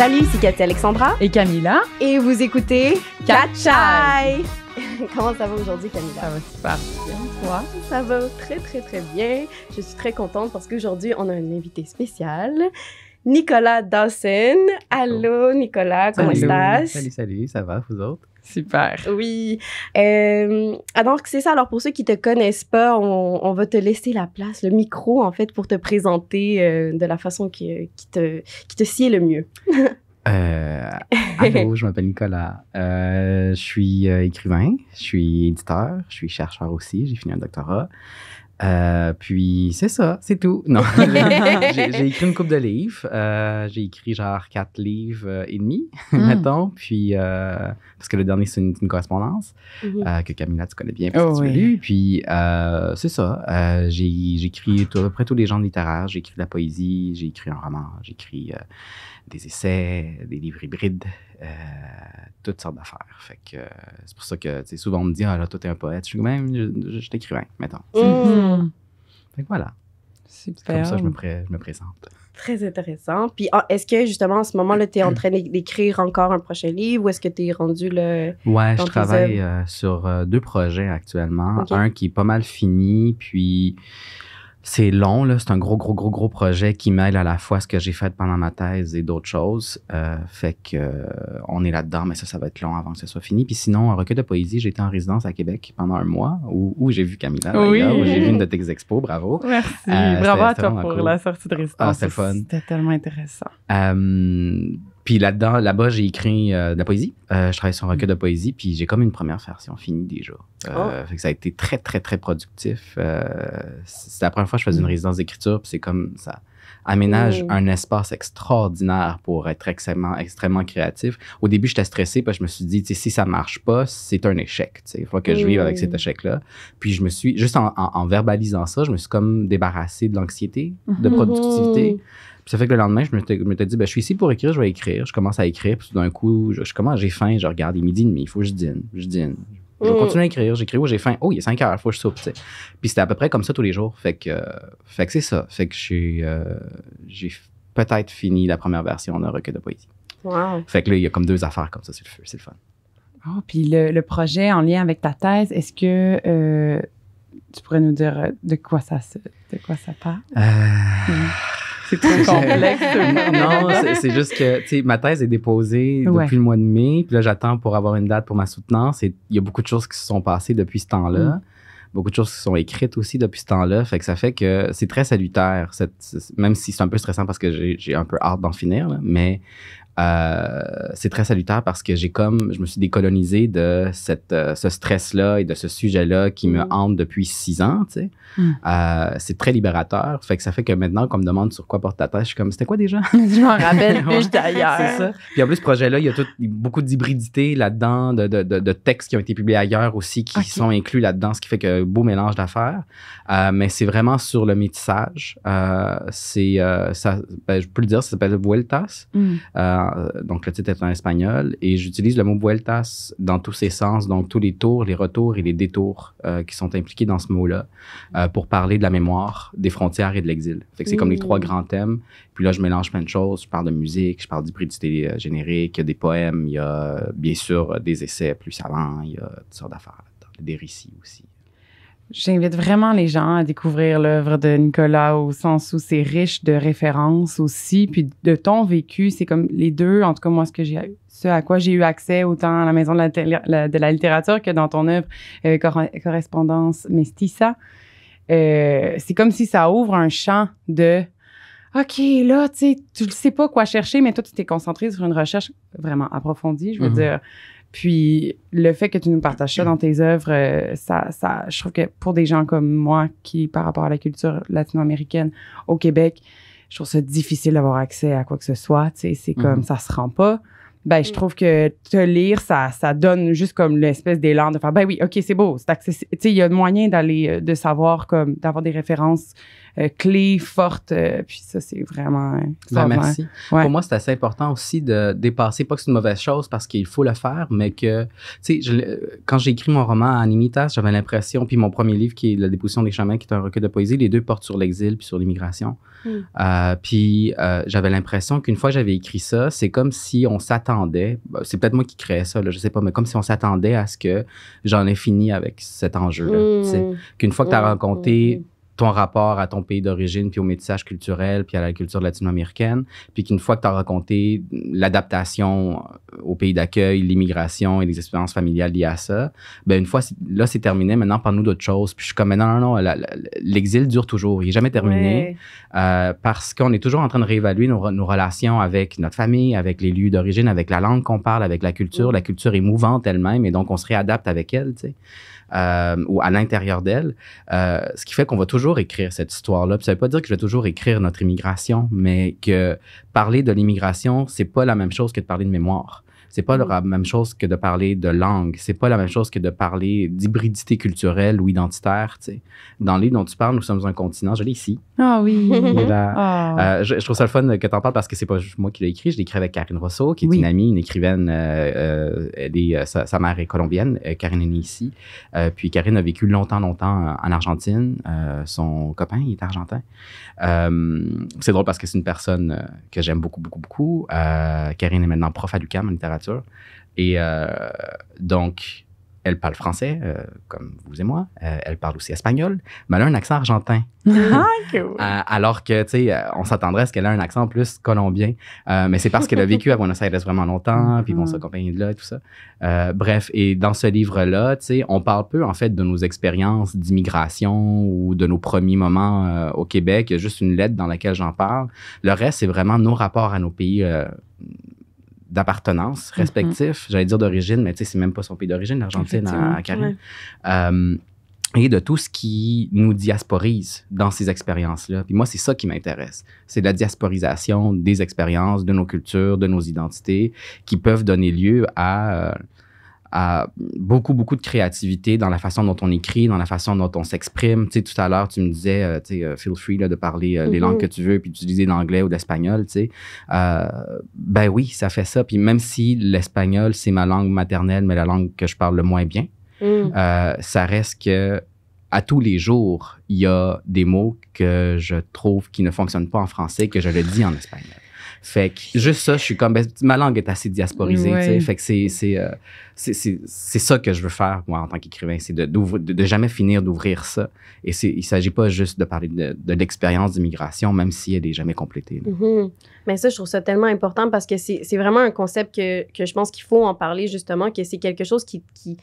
Salut, c'est Cathy Alexandra. Et Camilla. Et vous écoutez Catchai. Comment ça va aujourd'hui, Camilla? Ça va super bien, toi? Ça va très, très, très bien. Je suis très contente parce qu'aujourd'hui, on a un invité spécial. Nicolas Dawson. Allô, Nicolas, comment estás? Salut, salut, ça va, vous autres? Super. Oui. Euh, donc, c'est ça. Alors, pour ceux qui te connaissent pas, on, on, va te laisser la place, le micro, en fait, pour te présenter euh, de la façon qui, qui, te, qui te sied le mieux. euh, allô, je m'appelle Nicolas. Euh, je suis euh, écrivain, je suis éditeur, je suis chercheur aussi, j'ai fini un doctorat. Euh, puis c'est ça, c'est tout. Non, j'ai écrit une coupe de livres. Euh, j'ai écrit genre quatre livres euh, et demi, mm. mettons. Puis euh, parce que le dernier c'est une, une, correspondance mm -hmm. que Camilla tu connais bien, parce oh, que tu oui. lu. Puis c'est ça. j'ai écrit à peu près tous les genres littéraires. J'ai écrit de la poésie, j'ai écrit un roman, j'ai écrit des essais, des livres hybrides, euh, toutes sortes d'affaires. Fait que euh, c'est pour ça que souvent on me dit Ah là, toi, t'es un poète. Je suis même, je, je, je t'écrivain, mettons. Mmh. Fait que voilà. Super. Comme ça, je me, pré je me présente. Très intéressant. Puis est-ce que justement, en ce moment-là, tu es en train d'écrire encore un prochain livre ou est-ce que tu es rendu le. Ouais, je travaille euh, sur deux projets actuellement. Okay. Un qui est pas mal fini, puis c'est long, là. C'est un gros, gros, gros, gros projet qui mêle à la fois ce que j'ai fait pendant ma thèse et d'autres choses. Euh, fait que euh, on est là-dedans, mais ça, ça va être long avant que ce soit fini. Puis sinon, un recueil de poésie, j'ai été en résidence à Québec pendant un mois où, où j'ai vu Camilla, oui. où j'ai vu une de tes expos. Bravo. Merci. Euh, Bravo à toi pour cool. la sortie de résidence. Ah, c'était fun. C'était tellement intéressant. Puis là-dedans, là-bas, j'ai écrit de la poésie. je travaille sur un recueil de poésie, puis j'ai comme une première version finie déjà. Oh. fait que ça a été très, très, très productif. c'est la première fois que je faisais une résidence d'écriture, puis c'est comme ça aménage Mm. un espace extraordinaire pour être extrêmement, extrêmement créatif. Au début, j'étais stressé parce que je me suis dit, si ça marche pas, c'est un échec. Il faut que je vive Mm. avec cet échec-là. Puis je me suis, juste en, en, en, verbalisant ça, je me suis comme débarrassé de l'anxiété, de productivité. Ça fait que le lendemain, je me suis dit, ben, je suis ici pour écrire, je vais écrire. Je commence à écrire, puis d'un coup, je, je commence, j'ai faim, je regarde, il est midi et demi, il faut que je dîne. Je dîne. Je vais Mm. continuer à écrire. J'écris, oh, j'ai faim. Oh, il est 5 heures, il faut que je soupe. T'sais. Puis c'était à peu près comme ça tous les jours. Fait que, euh, fait que c'est ça. Fait que j'ai, euh, j'ai peut-être fini la première version d'un recueil de poésie. Wow. Fait que là, il y a comme deux affaires comme ça, c'est le feu, c'est le fun. Oh, puis le, le, projet en lien avec ta thèse, est-ce que euh, tu pourrais nous dire de quoi ça, de quoi ça parle? Euh... Mmh. C'est trop complexe. non, c'est juste que, tu sais, ma thèse est déposée Ouais. depuis le mois de mai, puis là, j'attends pour avoir une date pour ma soutenance. Et il y a beaucoup de choses qui se sont passées depuis ce temps-là. Mm. Beaucoup de choses qui sont écrites aussi depuis ce temps-là. Fait que ça fait que c'est très salutaire, cette, même si c'est un peu stressant parce que j'ai un peu hâte d'en finir, là, mais euh, c'est très salutaire parce que j'ai comme, je me suis décolonisé de cette, euh, ce stress-là et de ce sujet-là qui me Mm. hante depuis six ans, tu sais. Mm. Euh, c'est très libérateur. Fait que ça fait que maintenant, qu'on me demande sur quoi porte ta tête, je suis comme, c'était quoi déjà? je m'en rappelle Ouais, plus d'ailleurs. C'est ça. Puis en plus, ce projet-là, il y a tout, beaucoup d'hybridité là-dedans, de, de, de, de, textes qui ont été publiés ailleurs aussi qui Okay. sont inclus là-dedans, ce qui fait que beau mélange d'affaires. Mais c'est vraiment sur le métissage. C'est, ça, ben, je peux le dire, ça s'appelle Vueltas. Mm. Euh, donc le titre est en espagnol et j'utilise le mot Vueltas dans tous ses sens, donc tous les tours, les retours et les détours euh, qui sont impliqués dans ce mot-là euh, pour parler de la mémoire, des frontières et de l'exil. Fait que c'est comme les trois grands thèmes. Puis là, je mélange plein de choses. Je parle de musique, je parle d'hybridité générique, il y a des poèmes, il y a bien sûr des essais plus savants, il y a toutes sortes d'affaires là-dedans, des récits aussi. J'invite vraiment les gens à découvrir l'œuvre de Nicolas au sens où c'est riche de références aussi, puis de ton vécu. C'est comme les deux, en tout cas moi, ce que j'ai, ce à quoi j'ai eu accès autant à la maison de la, la de la littérature que dans ton œuvre euh, cor correspondance mestiza. Euh, c'est comme si ça ouvre un champ de OK, là, tu sais, tu ne sais pas quoi chercher, mais toi, tu t'es concentré sur une recherche vraiment approfondie, je veux Mhm. dire. Puis le fait que tu nous partages ça dans tes œuvres, euh, ça, ça, je trouve que pour des gens comme moi, qui, par rapport à la culture latino-américaine au Québec, je trouve ça difficile d'avoir accès à quoi que ce soit. Tu sais, c'est comme Mhm. ça se rend pas. ben, je Mm. trouve que te lire, ça, ça donne juste comme l'espèce d'élan de faire, ben oui, OK, c'est beau, c'est accessible. Tu sais, il y a moyen d'aller, euh, de savoir, comme, d'avoir des références euh, clés, fortes, euh, puis ça, c'est vraiment Ben, merci. Ouais. Pour moi, c'est assez important aussi de dépasser, pas que c'est une mauvaise chose parce qu'il faut le faire, mais que, tu sais, l'ai- quand j'ai écrit mon roman Animitas, j'avais l'impression, puis mon premier livre qui est La déposition des chamans, qui est un recueil de poésie, les deux portent sur l'exil puis sur l'immigration. Mm. Euh, puis euh, j'avais l'impression qu'une fois que j'avais écrit ça, c'est comme si on s'attendait, ben, c'est peut-être moi qui créais ça, là, je sais pas, mais comme si on s'attendait à ce que j'en ai fini avec cet enjeu-là. tu sais. Mm. Qu'une fois que tu as Mm, raconté mm, ton rapport à ton pays d'origine, puis au métissage culturel, puis à la culture latino-américaine, puis qu'une fois que tu as raconté l'adaptation au pays d'accueil, l'immigration et les expériences familiales liées à ça, ben une fois, là, c'est terminé, maintenant, parle-nous d'autre chose. Puis je suis comme, mais non, non, non, l'exil dure toujours, il n'est jamais terminé, Ouais. euh, parce qu'on est toujours en train de réévaluer nos relations avec notre famille, avec les lieux d'origine, avec la langue qu'on parle, avec la culture. Mm. La culture est mouvante elle-même, et donc on se réadapte avec elle, tu sais. Euh, ou à l'intérieur d'elle. Euh, ce qui fait qu'on va toujours écrire cette histoire-là. Ça veut pas dire que je vais toujours écrire notre immigration, mais que parler de l'immigration, c'est pas la même chose que de parler de mémoire. C'est pas Mm. la même chose que de parler de langue. C'est pas la même chose que de parler d'hybridité culturelle ou identitaire. tu sais. Dans le livre dont tu parles, nous sommes un continent. Je l'ai ici. Ah oui. Là. Ah. Euh, je, je trouve ça le fun que tu en parles parce que c'est pas moi qui l'ai écrit. Je l'ai écrit avec Karine Rousseau, qui est Oui. une amie, une écrivaine. euh, euh, elle est, sa, sa mère est colombienne. Karine est née ici. Puis Karine a vécu longtemps, longtemps en Argentine. Son copain, il est argentin. C'est drôle parce que c'est une personne que j'aime beaucoup, beaucoup, beaucoup. Karine est maintenant prof à l'UQAM en littérature. Et euh, donc, elle parle français, euh, comme vous et moi. Euh, elle parle aussi espagnol, mais elle a un accent argentin. Ah, cool. Euh, alors que, tu sais, on s'attendrait à ce qu'elle ait un accent plus colombien. Mais c'est parce qu'elle a vécu à Buenos Aires vraiment longtemps, puis bon, Mhm. s'accompagner de là et tout ça. Bref, et dans ce livre-là, tu sais, on parle peu, en fait, de nos expériences d'immigration ou de nos premiers moments au Québec. Il y a juste une lettre dans laquelle j'en parle. Le reste, c'est vraiment nos rapports à nos pays d'appartenance respectifs. J'allais dire d'origine, mais tu sais, c'est même pas son pays d'origine, l'Argentine, à, à Karine. Euh, et de tout ce qui nous diasporise dans ces expériences-là. Puis moi, c'est ça qui m'intéresse. C'est la diasporisation des expériences, de nos cultures, de nos identités, qui peuvent donner lieu à, euh, à beaucoup, beaucoup de créativité dans la façon dont on écrit, dans la façon dont on s'exprime. Tu sais, tout à l'heure, tu me disais, euh, tu sais, euh, feel free là, de parler euh, les Mhm. langues que tu veux, puis d'utiliser l'anglais ou l'espagnol, tu sais. Euh, ben oui, ça fait ça. Puis même si l'espagnol, c'est ma langue maternelle, mais la langue que je parle le moins bien, Mm. ça reste que à tous les jours, il y a des mots que je trouve qui ne fonctionnent pas en français, que je le dis en espagnol. Fait que juste ça, je suis comme, ben, ma langue est assez diasporisée, Ouais. tu sais. Fait que c'est, c'est, euh, c'est, ça que je veux faire, moi, en tant qu'écrivain, c'est de, de, de jamais finir d'ouvrir ça. Et c'est, il s'agit pas juste de parler de, de l'expérience d'immigration, même si elle est jamais complétée. Mhm. Mais ça, je trouve ça tellement important parce que c'est c'est vraiment un concept que, que je pense qu'il faut en parler justement, que c'est quelque chose qui, qui,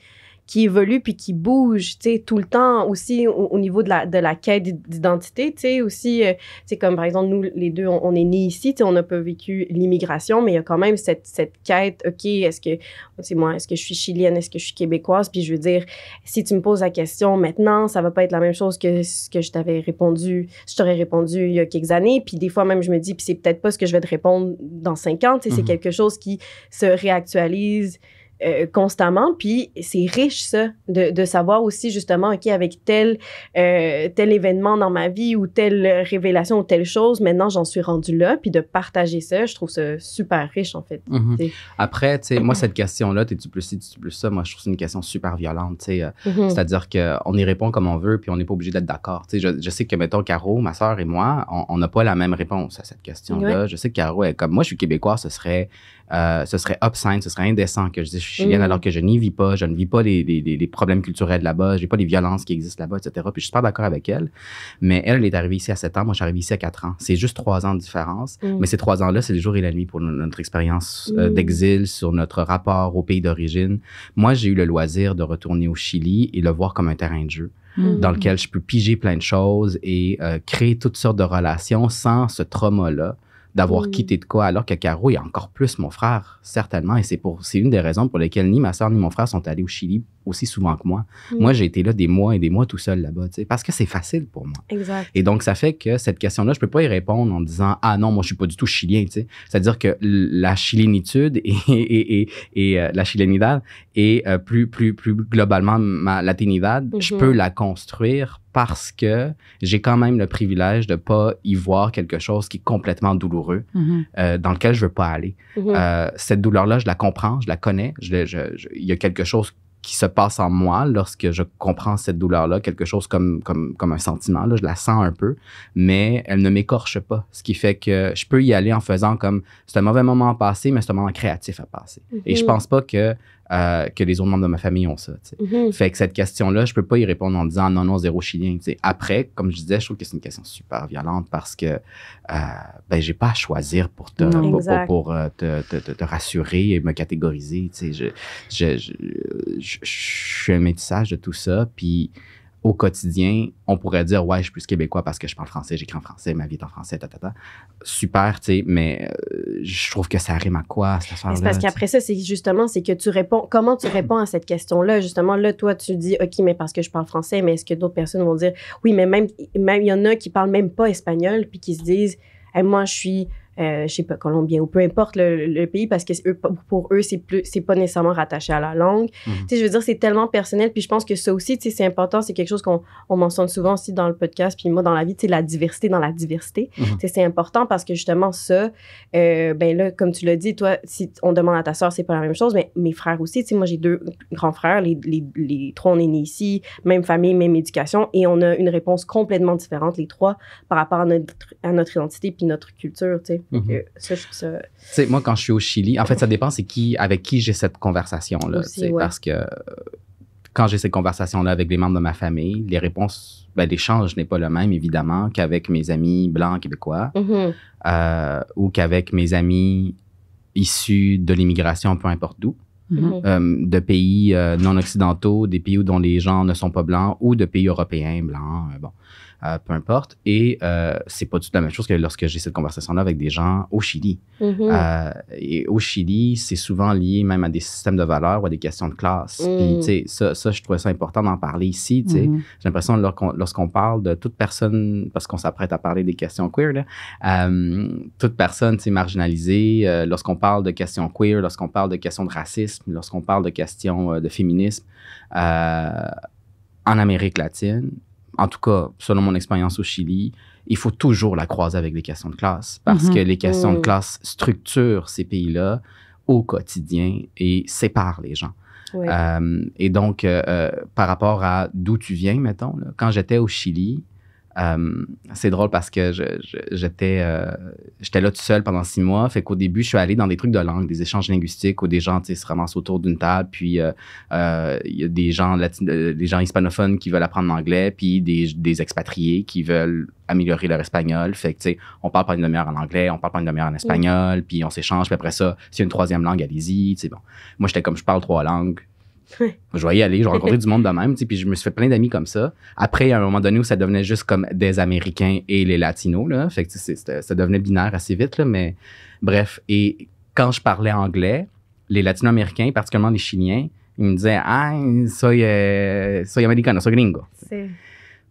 qui évolue puis qui bouge, tu sais, tout le temps aussi au, au niveau de la, de la quête d'identité, tu sais, aussi, euh, tu sais, comme par exemple, nous, les deux, on, on est nés ici, tu sais, on n'a pas vécu l'immigration, mais il y a quand même cette, cette quête, OK, est-ce que, c'est moi, est-ce que je suis chilienne, est-ce que je suis québécoise, puis je veux dire, si tu me poses la question maintenant, ça va pas être la même chose que ce que je t'avais répondu, je t'aurais répondu il y a quelques années. Puis des fois même, je me dis, puis c'est peut-être pas ce que je vais te répondre dans cinq ans. Tu sais, C'est Mhm. quelque chose qui se réactualise euh, constamment. Puis c'est riche, ça, de, de savoir aussi justement, OK, avec tel, euh, tel événement dans ma vie ou telle révélation ou telle chose, maintenant j'en suis rendu là. Puis de partager ça, je trouve ça super riche, en fait. Mhm. Après, tu sais, moi, cette question-là, t'es-tu plus ci, t'es-tu plus ça, moi, je trouve que c'est une question super violente, tu sais. euh, Mhm. C'est-à-dire qu'on y répond comme on veut, puis on n'est pas obligé d'être d'accord. Tu sais, je, je sais que, mettons, Caro, ma sœur et moi, on- on n'a pas la même réponse à cette question-là. Je sais que Caro, est comme moi, je suis québécois, ce serait, euh, ce serait obscène, ce serait indécent que je dise je suis chilienne Mm. alors que je n'y vis pas, je ne vis pas les, les, les- problèmes culturels là-bas, je vis pas les violences qui existent là-bas, etc. Puis je suis super d'accord avec elle. Mais elle, elle est arrivée ici à 7 ans, moi, arrivé ici à 4 ans. C'est juste 3 ans de différence. Mm. Mais ces 3 ans-là, c'est le jour et la nuit pour no- notre expérience euh, Mm. d'exil, sur notre rapport au pays d'origine. Moi, j'ai eu le loisir de retourner au Chili et le voir comme un terrain de jeu dans lequel je peux piger plein de choses et euh, créer toutes sortes de relations sans ce trauma-là d'avoir Mm. quitté de quoi, alors que Caro est encore plus mon frère, certainement. Et c'est pour, c'est une des raisons pour lesquelles ni ma soeur ni mon frère sont allés au Chili aussi souvent que moi. Mm. Moi, j'ai été là des mois et des mois tout seul là-bas, tu sais, parce que c'est facile pour moi. Exact. Et donc, ça fait que cette question-là, je peux pas y répondre en disant ah non, moi je suis pas du tout chilien, tu sais. C'est-à-dire que la chilénitude et, et, et, et, euh, la chilenidad et euh, plus plus plus globalement ma latinidad, je Mhm. peux la construire parce que j'ai quand même le privilège de pas y voir quelque chose qui est complètement douloureux Mhm. euh, dans lequel je veux pas aller. Mhm. Euh, cette douleur-là, je la comprends, je la connais. Il y a quelque chose qui se passe en moi lorsque je comprends cette douleur-là, quelque chose comme, comme, comme un sentiment. Là, je la sens un peu, mais elle ne m'écorche pas. Ce qui fait que je peux y aller en faisant comme c'est un mauvais moment à passer, mais c'est un moment créatif à passer. Et je Mhm. pense pas que, euh, que les autres membres de ma famille ont ça. sais. Mhm. Fait que cette question-là, je peux pas y répondre en disant non, non, zéro chilien. tu sais. Après, comme je disais, je trouve que c'est une question super violente parce que euh, ben, j'ai pas à choisir pour te, Non. pour, pour- Exact. pour, euh, te, te- te- te rassurer et me catégoriser. tu sais. Je, je, je, je- je suis un métissage de tout ça. Puis au quotidien, on pourrait dire ouais, je suis plus québécois parce que je parle français, j'écris en français, ma vie est en français, ta, ta, ta. Super, tu sais, mais euh, je trouve que ça rime à quoi cette Mais affaire-là? c'est parce qu'après ça, c'est justement, c'est que tu réponds, comment tu réponds à cette question-là? Justement, là, toi, tu dis, OK, mais parce que je parle français, mais est-ce que d'autres personnes vont dire, oui, mais même, même, il y en a qui parlent même pas espagnol, puis qui se disent, Hey, moi, je suis, euh, je sais pas, colombien, ou peu importe le, le pays, parce que eux, pour eux, c'est plus, c'est pas nécessairement rattaché à la langue. Mhm. Tu sais, je veux dire, c'est tellement personnel, puis je pense que ça aussi, tu sais, c'est important, c'est quelque chose qu'on on mentionne souvent aussi dans le podcast, puis moi, dans la vie, tu sais, la diversité dans la diversité. Mhm. Tu sais, c'est important parce que justement, ça, euh, ben là, comme tu l'as dit, toi, si on demande à ta soeur, c'est pas la même chose, mais mes frères aussi, tu sais, moi, j'ai deux grands frères, les, les, les trois, on est nés ici, même famille, même éducation, et on a une réponse complètement différente, les trois, par rapport à notre, à notre identité puis notre culture, tu sais. Mhm. Euh, ça, je trouve ça... Tu sais, moi, quand je suis au Chili, en fait, ça dépend c'est qui, avec qui j'ai cette conversation-là. Ouais. Parce que euh, quand j'ai cette conversation-là avec les membres de ma famille, les réponses, ben, l'échange n'est pas le même, évidemment, qu'avec mes amis blancs québécois Mhm. euh, ou qu'avec mes amis issus de l'immigration, peu importe d'où, Mhm. Euh, de pays euh, non occidentaux, des pays où dont les gens ne sont pas blancs ou de pays européens blancs, bon, euh, peu importe. Et euh, c'est pas du tout la même chose que lorsque j'ai cette conversation-là avec des gens au Chili. Mhm. Euh, et au Chili, c'est souvent lié même à des systèmes de valeurs ou à des questions de classe. Mm. Puis, tu sais, ça, ça, je trouvais ça important d'en parler ici. tu sais. Mhm. J'ai l'impression, lorsqu'on, lorsqu'on parle de toute personne, parce qu'on s'apprête à parler des questions queer, là, euh, toute personne tu sais, marginalisée, lorsqu'on parle de questions queer, lorsqu'on parle de questions de racisme, lorsqu'on parle de questions de féminisme, euh, en Amérique latine, en tout cas, selon mon expérience au Chili, il faut toujours la croiser avec des questions de classe parce Mhm. que les questions de classe structurent ces pays-là au quotidien et séparent les gens. Euh, et donc, euh, euh, par rapport à d'où tu viens, mettons, là, quand j'étais au Chili, euh, c'est drôle parce que j'étais euh, j'étais là tout seul pendant six mois. Fait qu'au début, je suis allé dans des trucs de langue, des échanges linguistiques où des gens se ramassent autour d'une table. Puis euh, euh, il y a des gens, des gens hispanophones qui veulent apprendre l'anglais, puis des, des expatriés qui veulent améliorer leur espagnol. Fait que, tu sais, on parle pas une demi-heure en anglais, on parle pas une demi-heure en espagnol, puis on s'échange. Puis après ça, s'il y a une troisième langue, allez-y. tu sais, Bon. Moi, j'étais comme, je parle trois langues. Je vais y aller, je vais rencontrer du monde de même, tu sais, puis je me suis fait plein d'amis comme ça. Après, à un moment donné où ça devenait juste comme des Américains et les Latinos, là, fait que ça devenait binaire assez vite, là, mais bref. Et quand je parlais anglais, les Latino-Américains, particulièrement les Chiliens, ils me disaient « Ah, soy, euh, soy americano, soy gringo ». C'est-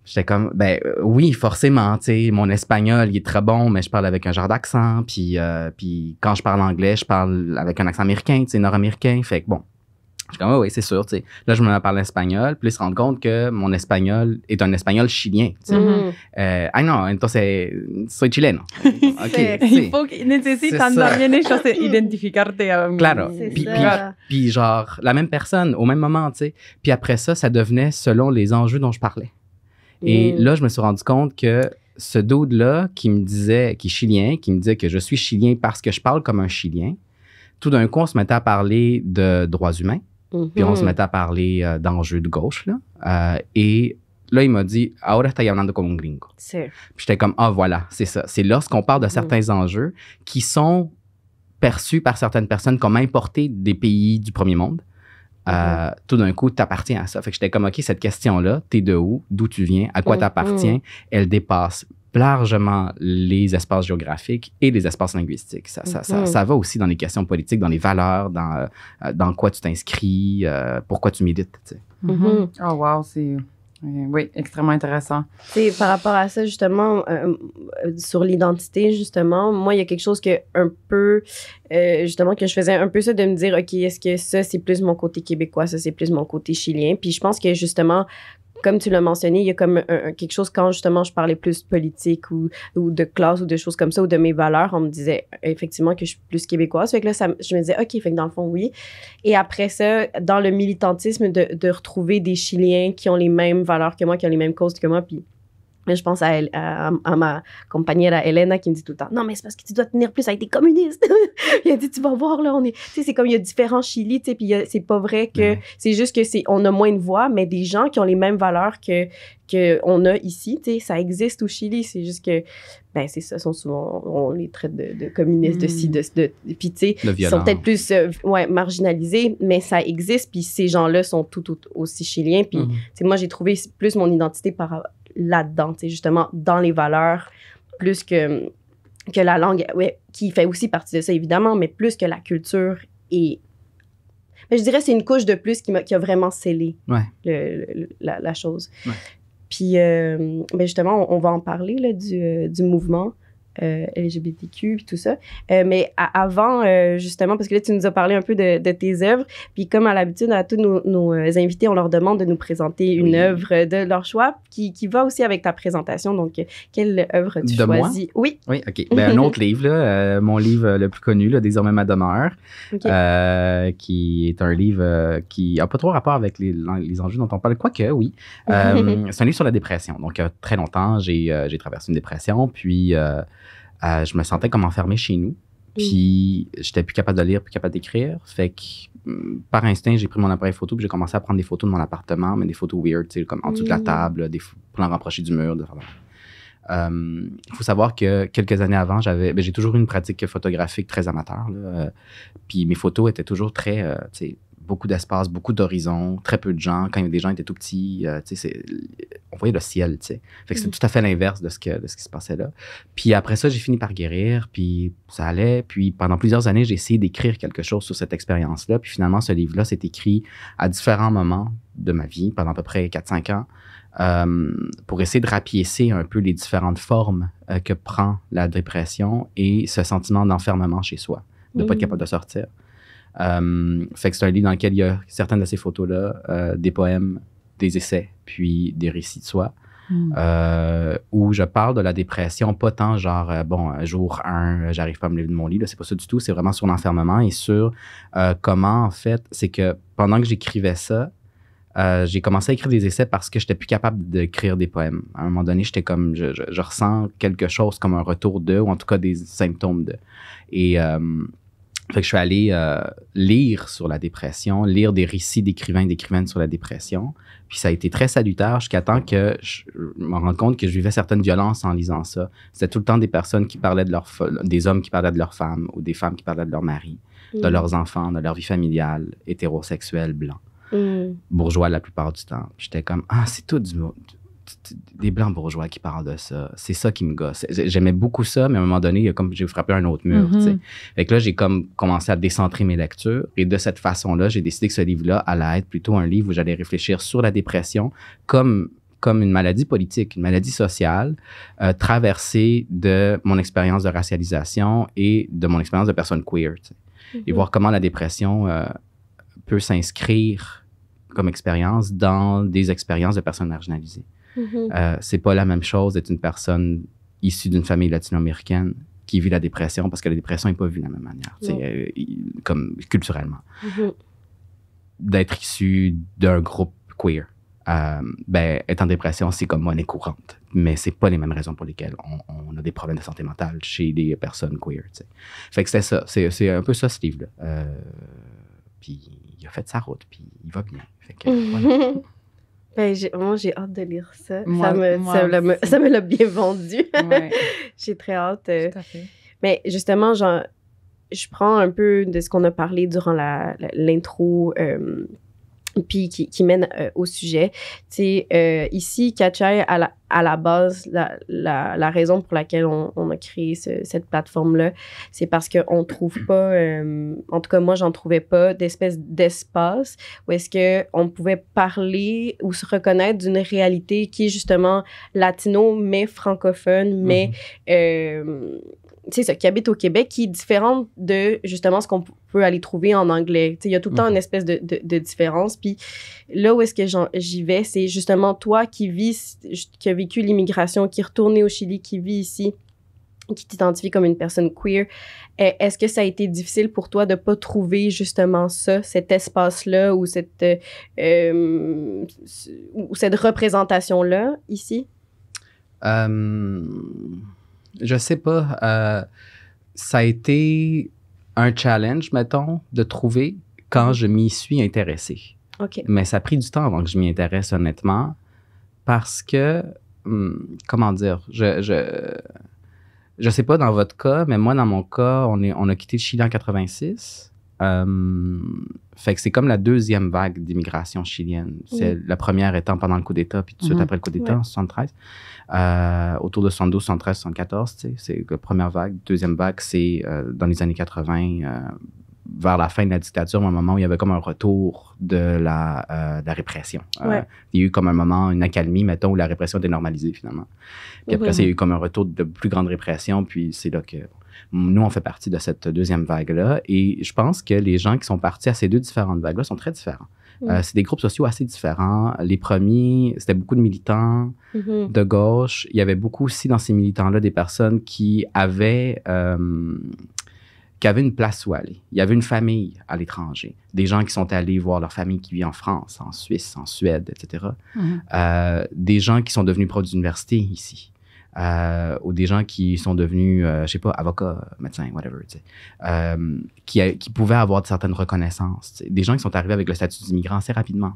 J'étais comme, ben euh, oui, forcément, tu sais, mon espagnol, il est très bon, mais je parle avec un genre d'accent, puis, euh, puis quand je parle anglais, je parle avec un accent américain, tu sais, nord-américain, fait que bon. Je suis comme, oui, oui, c'est sûr. Là, je me mets à parler espagnol, puis ils se rendent compte que mon espagnol est un espagnol chilien. Mhm. Euh, ah non, entonces, soy chileno. OK, C'est- tu sais. Il faut necesitan C'est ça. también ellos identificarte un- Claro. Puis, puis- puis genre, la même personne, au même moment. Puis après ça, ça devenait selon les enjeux dont je parlais. Et Mm. là, je me suis rendu compte que ce dude-là qui me disait, qui est chilien, qui me disait que je suis chilien parce que je parle comme un chilien, tout d'un coup, on se mettait à parler de droits humains, puis on se Mhm. mettait à parler euh, d'enjeux de gauche, là. Euh, et là, il m'a dit, ahora está hablando como un gringo. Puis j'étais comme, ah voilà, c'est ça. C'est lorsqu'on parle de certains enjeux qui sont perçus par certaines personnes comme importés des pays du premier monde. euh, tout d'un coup, t'appartiens à ça. Fait que j'étais comme, OK, cette question-là, t'es de où, d'où tu viens, à quoi Mhm. t'appartiens, elle dépasse largement les espaces géographiques et les espaces linguistiques. Ça, ça, ça, Mhm. ça va aussi dans les questions politiques, dans les valeurs, dans, euh, dans quoi tu t'inscris, euh, pourquoi tu médites. tu sais. Mhm. Oh, wow, c'est. euh, Oui, extrêmement intéressant. Tu sais, par rapport à ça, justement, euh, sur l'identité, justement, moi, il y a quelque chose que un peu, euh, justement, que je faisais un peu ça de me dire, OK, est-ce que ça, c'est plus mon côté québécois, ça, c'est plus mon côté chilien? Puis je pense que, justement, comme tu l'as mentionné, il y a comme quelque chose quand, justement, je parlais plus politique ou, ou de classe ou de choses comme ça ou de mes valeurs, on me disait effectivement que je suis plus québécoise. Fait que là, je me disais, OK, fait que dans le fond, oui. Et après ça, dans le militantisme, de, de retrouver des Chiliens qui ont les mêmes valeurs que moi, qui ont les mêmes causes que moi, puis mais je pense à, elle- à, à ma Elena qui me dit tout le temps Non, mais c'est parce que tu dois tenir plus avec des communistes. il a dit Tu vas voir, là, on est. Tu sais, c'est comme il y a différents Chili, tu sais, puis c'est pas vrai que. Ouais. C'est juste que c'est on a moins de voix, mais des gens qui ont les mêmes valeurs que que on a ici, tu sais, ça existe au Chili. C'est juste que, ben, c'est ça, sont souvent, on les traite de, de communistes, de ci, de, de. Puis, tu sais, ils sont peut-être plus euh, ouais, marginalisés, mais ça existe, puis ces gens-là sont tout, tout aussi chiliens. Puis, Mhm. c'est moi, j'ai trouvé plus mon identité par là-dedans, justement, dans les valeurs, plus que, que la langue, ouais, qui fait aussi partie de ça, évidemment, mais plus que la culture et. Mais je dirais c'est une couche de plus qui, a vraiment scellé Ouais. le- le- la, la chose. Ouais. Puis, euh, ben justement, on, on va en parler là, du, euh, du mouvement. Euh, LGBTQ puis tout ça. Euh, mais à- avant, euh, justement, parce que là, tu nous as parlé un peu de, de tes œuvres. Puis comme à l'habitude, à tous nos, nos, invités, on leur demande de nous présenter une Oui. œuvre de leur choix qui, qui va aussi avec ta présentation. Donc, quelle œuvre tu De moi? choisis? Oui. Oui, OK. Ben, un autre livre, là, mon livre le plus connu, là, Désormais ma demeure, qui est un livre qui n'a pas trop rapport avec les, les enjeux dont on parle. Quoique, oui. C'est un livre sur la dépression. Donc, il y a très longtemps, j'ai j'ai traversé une dépression, puis euh, je me sentais comme enfermé chez nous. Puis, j'étais plus capable de lire, plus capable d'écrire. Fait que, hum, par instinct, j'ai pris mon appareil photo, puis j'ai commencé à prendre des photos de mon appartement, mais des photos weird, tu sais, comme en dessous de la Mm. table, des plans rapprochés du mur. Euh, Il faut savoir que quelques années avant, j'avais, ben, j'ai toujours eu une pratique photographique très amateur. là, euh, puis mes photos étaient toujours très, euh, tu sais, beaucoup d'espace, beaucoup d'horizons, très peu de gens. Quand il y avait des gens étaient tout petits, euh, on voyait le ciel, tu sais. Fait que c'est Mhm. tout à fait l'inverse de ce que de ce qui se passait là. Puis après ça, j'ai fini par guérir, puis ça allait. Puis pendant plusieurs années, j'ai essayé d'écrire quelque chose sur cette expérience-là. Puis finalement, ce livre-là s'est écrit à différents moments de ma vie, pendant à peu près 4-5 ans, euh, pour essayer de rapiécer un peu les différentes formes euh, que prend la dépression et ce sentiment d'enfermement chez soi, de ne pas être Mhm. capable de sortir. Euh, fait que c'est un livre dans lequel il y a certaines de ces photos-là, euh, des poèmes, des essais, puis des récits de soi, Hmm. euh, où je parle de la dépression, pas tant genre, euh, bon, jour 1, j'arrive pas à me lever de mon lit, là, c'est pas ça du tout, c'est vraiment sur l'enfermement et sur euh, comment, en fait, c'est que pendant que j'écrivais ça, j'ai commencé à écrire des essais parce que j'étais plus capable d'écrire des poèmes. À un moment donné, j'étais comme, je, je- je ressens quelque chose comme un retour de, ou en tout cas des symptômes de. Et fait que je suis allé euh, lire sur la dépression, lire des récits d'écrivains et d'écrivaines sur la dépression. Puis ça a été très salutaire jusqu'à temps que je me rende compte que je vivais certaines violences en lisant ça. C'était tout le temps des personnes qui parlaient de leur, des hommes qui parlaient de leurs femmes ou des femmes qui parlaient de leur mari, de Mm. leurs enfants, de leur vie familiale, hétérosexuelle, blanc Mm. bourgeois la plupart du temps. J'étais comme, ah, c'est tout du mo- t- t- des blancs bourgeois qui parlent de ça. C'est ça qui me gosse. J'ai- J'aimais beaucoup ça, mais à un moment donné, comme j'ai frappé un autre mur. Tu sais. Fait que là, j'ai comme commencé à décentrer mes lectures. Et de cette façon-là, j'ai décidé que ce livre-là allait être plutôt un livre où j'allais réfléchir sur la dépression comme comme une maladie politique, une maladie sociale, euh, traversée de mon expérience de racialisation et de mon expérience de personne queer. et Mhm. voir comment la dépression euh, peut s'inscrire comme expérience dans des expériences de personnes marginalisées. Mhm. Euh, c'est pas la même chose d'être une personne issue d'une famille latino-américaine qui vit la dépression parce que la dépression n'est pas vue de la même manière, euh, comme culturellement. Mhm. D'être issu d'un groupe queer, euh, ben, être en dépression, c'est comme monnaie courante. Mais c'est pas les mêmes raisons pour lesquelles on, on a des problèmes de santé mentale chez des personnes queer. Fait que c'était ça. C'est, c'est un peu ça, ce livre-là. Euh, puis il a fait sa route, puis il va bien. Fait que, voilà. Ben, j'ai- moi, j'ai hâte de lire ça. Moi- ça, me, moi ça, me, ça me l'a bien vendu. Ouais, j'ai très hâte. euh, tout à fait. Mais justement, genre, je prends un peu de ce qu'on a parlé durant la- la- l'intro, euh, puis qui, qui mène euh, au sujet. Tu sais, euh, ici, Kachai, à la- à la base, la, la, la raison pour laquelle on, on a créé ce- cette plateforme-là, c'est parce qu'on ne trouve pas, euh, en tout cas moi, j'en trouvais pas d'espèce d'espace où est-ce qu'on pouvait parler ou se reconnaître d'une réalité qui est justement latino, mais francophone, mais euh, c'est ça, qui habite au Québec, qui est différente de justement ce qu'on peut aller trouver en anglais. Il y a tout le temps Mhm. une espèce de, de, de différence. Puis là où est-ce que j'y vais, c'est justement toi qui vis, qui a vécu l'immigration, qui est retourné au Chili, qui vit ici, qui t'identifie comme une personne queer. Est-ce que ça a été difficile pour toi de pas trouver justement ça, cet espace-là ou cette, euh, euh, ou cette représentation-là ici? Euh, je sais pas. euh, ça a été un challenge, mettons, de trouver quand je m'y suis intéressé. OK. Mais ça a pris du temps avant que je m'y intéresse, honnêtement, parce que, hum, comment dire, je, je, je sais pas dans votre cas, mais moi, dans mon cas, on, est, on a quitté le Chili en 86. Euh, fait que c'est comme la deuxième vague d'immigration chilienne. C'est la première étant pendant le coup d'État, puis tout de suite Mhm. après le coup d'État Ouais. en 73. Euh, autour de 72, 73, 74, tu sais, c'est la première vague. Deuxième vague, c'est euh, dans les années 80, euh, vers la fin de la dictature, un moment où il y avait comme un retour de la, de la répression. Ouais. il y a eu comme un moment, une accalmie, mettons, où la répression était normalisée finalement. Puis après, ça, il y a eu comme un retour de plus grande répression, puis c'est là que nous, on fait partie de cette deuxième vague-là. Et je pense que les gens qui sont partis à ces deux différentes vagues-là sont très différents. Mhm. Euh, c'est des groupes sociaux assez différents. Les premiers, c'était beaucoup de militants Mhm. de gauche. Il y avait beaucoup aussi dans ces militants-là des personnes qui avaient, euh, qui avaient une place où aller. Il y avait une famille à l'étranger. Des gens qui sont allés voir leur famille qui vit en France, en Suisse, en Suède, etc. Mhm. Euh, des gens qui sont devenus profs d'université ici. Euh, ou des gens qui sont devenus, euh, je sais pas, avocats, médecins, whatever, tu sais, euh, qui, pouvaient avoir certaines reconnaissances. tu sais. Des gens qui sont arrivés avec le statut d'immigrant assez rapidement.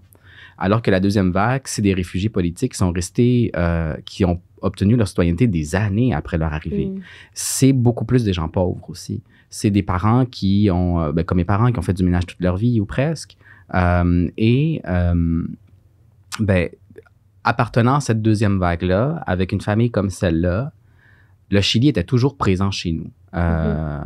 Alors que la deuxième vague, c'est des réfugiés politiques qui sont restés, euh, qui ont obtenu leur citoyenneté des années après leur arrivée. Mhm. C'est beaucoup plus des gens pauvres aussi. C'est des parents qui ont, euh, ben, comme mes parents, qui ont fait du ménage toute leur vie ou presque. Euh, et, euh, ben, appartenant à cette deuxième vague-là, avec une famille comme celle-là, le Chili était toujours présent chez nous. Euh,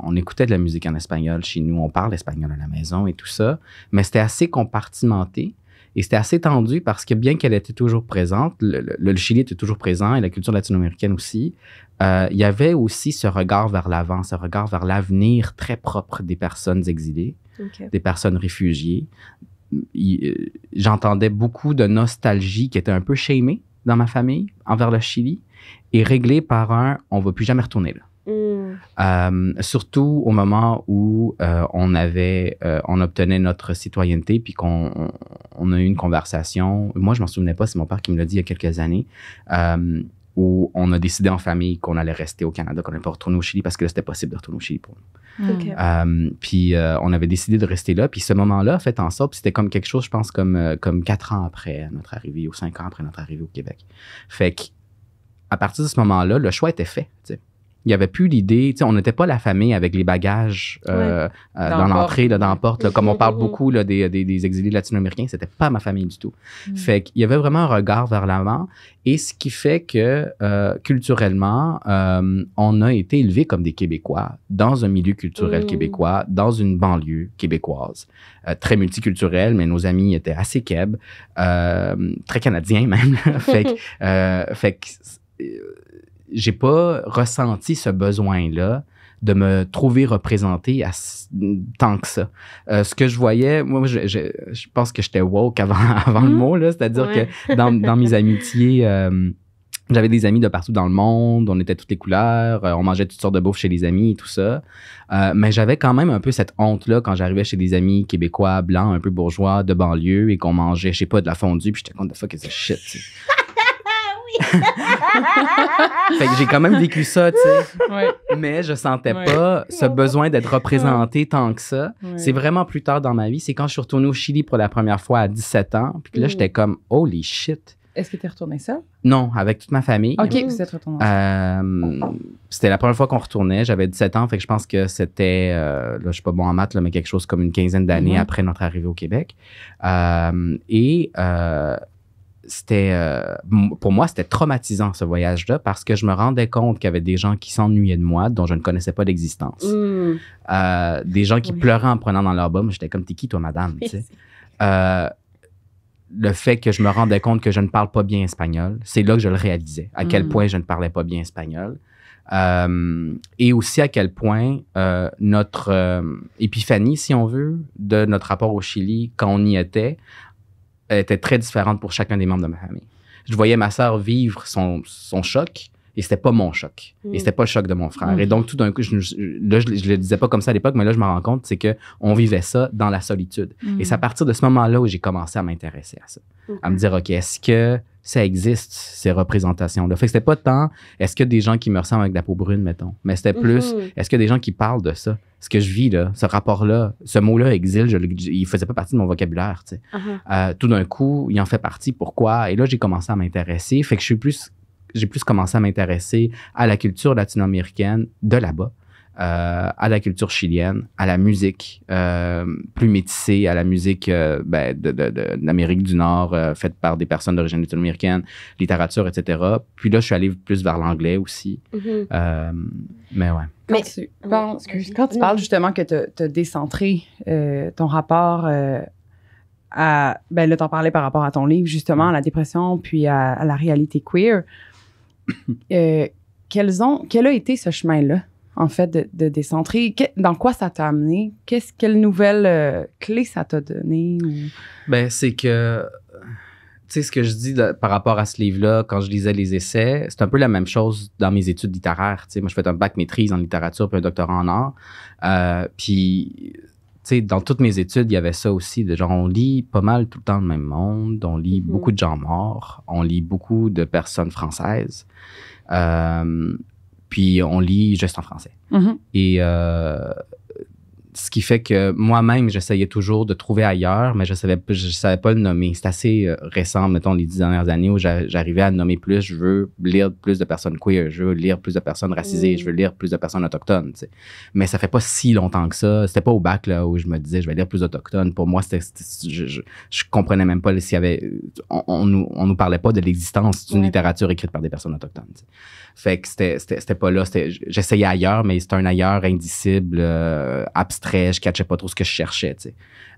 On écoutait de la musique en espagnol chez nous, on parle espagnol à la maison et tout ça, mais c'était assez compartimenté et c'était assez tendu parce que bien qu'elle était toujours présente, le, le- le Chili était toujours présent et la culture latino-américaine aussi, euh, il y avait aussi ce regard vers l'avant, ce regard vers l'avenir très propre des personnes exilées des personnes réfugiées. Euh, J'entendais beaucoup de nostalgie qui était un peu shamée dans ma famille envers le Chili et réglée par un on va plus jamais retourner là. Mhm. Euh, surtout au moment où euh, on avait, euh, on obtenait notre citoyenneté, puis qu'on on, on a eu une conversation. Moi, je m'en souvenais pas, c'est mon père qui me l'a dit il y a quelques années, où on a décidé en famille qu'on allait rester au Canada, qu'on n'allait pas retourner au Chili parce que là, c'était possible de retourner au Chili pour nous. OK. Euh, puis euh, on avait décidé de rester là. Puis ce moment-là a fait en sorte, c'était comme quelque chose, je pense, comme, euh, comme quatre ans après notre arrivée, ou cinq ans après notre arrivée au Québec. Fait que à partir de ce moment-là, le choix était fait. tu sais. Il n'y avait plus l'idée, tu sais, on n'était pas la famille avec les bagages euh, euh, Dans l'entrée, là, dans la porte, là, comme on parle beaucoup là, des, des, des exilés latino-américains, c'était pas ma famille du tout. Mhm. Fait qu'il y avait vraiment un regard vers l'avant, et ce qui fait que euh, culturellement, euh, on a été élevés comme des Québécois dans un milieu culturel Mm. québécois, dans une banlieue québécoise, euh, très multiculturelle, mais nos amis étaient assez keb, euh, très canadiens même. fait que, euh, fait que j'ai pas ressenti ce besoin-là de me trouver représenté à tant que ça. Euh, ce que je voyais, moi, je, je, je pense que j'étais woke avant, avant le Mhm. mot, là, c'est-à-dire Ouais. que dans, dans mes amitiés, euh, j'avais des amis de partout dans le monde, on était toutes les couleurs, euh, on mangeait toutes sortes de bouffe chez les amis et tout ça. Euh, mais j'avais quand même un peu cette honte-là quand j'arrivais chez des amis québécois, blancs, un peu bourgeois, de banlieue et qu'on mangeait, je sais pas, de la fondue, puis j'étais comme, the fuck is this shit. Fait que j'ai quand même vécu ça, tu sais. Ouais, Mais je sentais Ouais. pas ce besoin d'être représenté tant que ça. ouais. C'est vraiment plus tard dans ma vie. C'est quand je suis retourné au Chili pour la première fois à 17 ans. Puis que là, Mm. j'étais comme, holy shit. Est-ce que tu es retourné seul? Non, avec toute ma famille. OK, Mhm. vous êtes retourné seul. Euh, c'était la première fois qu'on retournait. J'avais 17 ans, fait que je pense que c'était, euh, là, je suis pas bon en maths, là, mais quelque chose comme une quinzaine d'années Mhm. après notre arrivée au Québec. Euh, et euh, c'était euh, pour moi c'était traumatisant ce voyage-là parce que je me rendais compte qu'il y avait des gens qui s'ennuyaient de moi dont je ne connaissais pas l'existence, Mm. Euh, des gens qui Oui. pleuraient en prenant dans leur bas. J'étais comme t'es qui toi madame. Euh, le fait que je me rendais compte que je ne parle pas bien espagnol, c'est là que je le réalisais, à quel Mm. point je ne parlais pas bien espagnol. Euh, et aussi à quel point euh, notre euh, épiphanie, si on veut, de notre rapport au Chili quand on y était, était très différente pour chacun des membres de ma famille. Je voyais ma sœur vivre son, son choc et c'était pas mon choc. Mm. Et c'était pas le choc de mon frère. Et donc, tout d'un coup, je, je- là, je, je le disais pas comme ça à l'époque, mais là, je me rends compte, c'est que on vivait ça dans la solitude. Et c'est à partir de ce moment-là où j'ai commencé à m'intéresser à ça. À me dire, OK, est-ce que ça existe, ces représentations-là? Fait que c'était pas tant, est-ce que des gens qui me ressemblent avec de la peau brune, mettons, mais c'était plus, Mhm. est-ce que des gens qui parlent de ça? Ce que je vis, là, ce rapport-là, ce mot-là, exil, je, il faisait pas partie de mon vocabulaire, tu sais. Ah, Euh, tout d'un coup, il en fait partie. Pourquoi? Et là, j'ai commencé à m'intéresser. Fait que je suis plus, j'ai plus commencé à m'intéresser à la culture latino-américaine de là-bas, euh, à la culture chilienne, à la musique euh, plus métissée, à la musique euh, ben, de, de- de- d'Amérique du Nord, euh, faite par des personnes d'origine latino-américaine, littérature, etc. Puis là, je suis allé plus vers l'anglais aussi. Mhm. Euh, mais ouais. Quand Mais- tu, quand tu parles justement que tu as décentré euh, ton rapport euh, à. Ben là, t'en parlais par rapport à ton livre, justement, à la dépression, puis à, à la réalité queer. Euh, quels ont, quel a été ce chemin-là, en fait, de, de décentrer? Dans quoi ça t'a amené? Qu'est-ce, quelle nouvelle euh, clé ça t'a donné? Ben, c'est que, tu sais, ce que je dis par rapport à ce livre-là, quand je lisais les essais, c'est un peu la même chose dans mes études littéraires. Tu moi, je fais un bac maîtrise en littérature puis un doctorat en art. Euh, puis, sais, dans toutes mes études, il y avait ça aussi. De genre, on lit pas mal tout le temps le même monde. On lit Mhm. beaucoup de gens morts. On lit beaucoup de personnes françaises. Euh, puis, on lit juste en français. Et euh, ce qui fait que moi-même, j'essayais toujours de trouver ailleurs, mais je savais, je savais pas le nommer. C'est assez euh, récent, mettons, les dix dernières années où j'a- j'arrivais à nommer plus. Je veux lire plus de personnes queer, je veux lire plus de personnes racisées, je veux lire plus de personnes autochtones. tu sais. Mais ça fait pas si longtemps que ça. C'était pas au bac là, où je me disais, je vais lire plus d'autochtones. Pour moi, c'était, je, je, je comprenais même pas s'il y avait. On, on nous, on nous parlait pas de l'existence d'une Ouais. littérature écrite par des personnes autochtones. tu sais. Fait que c'était, c'était, pas là. J'essayais ailleurs, mais c'était un ailleurs indicible, euh, abstrait. Je catchais pas trop ce que je cherchais.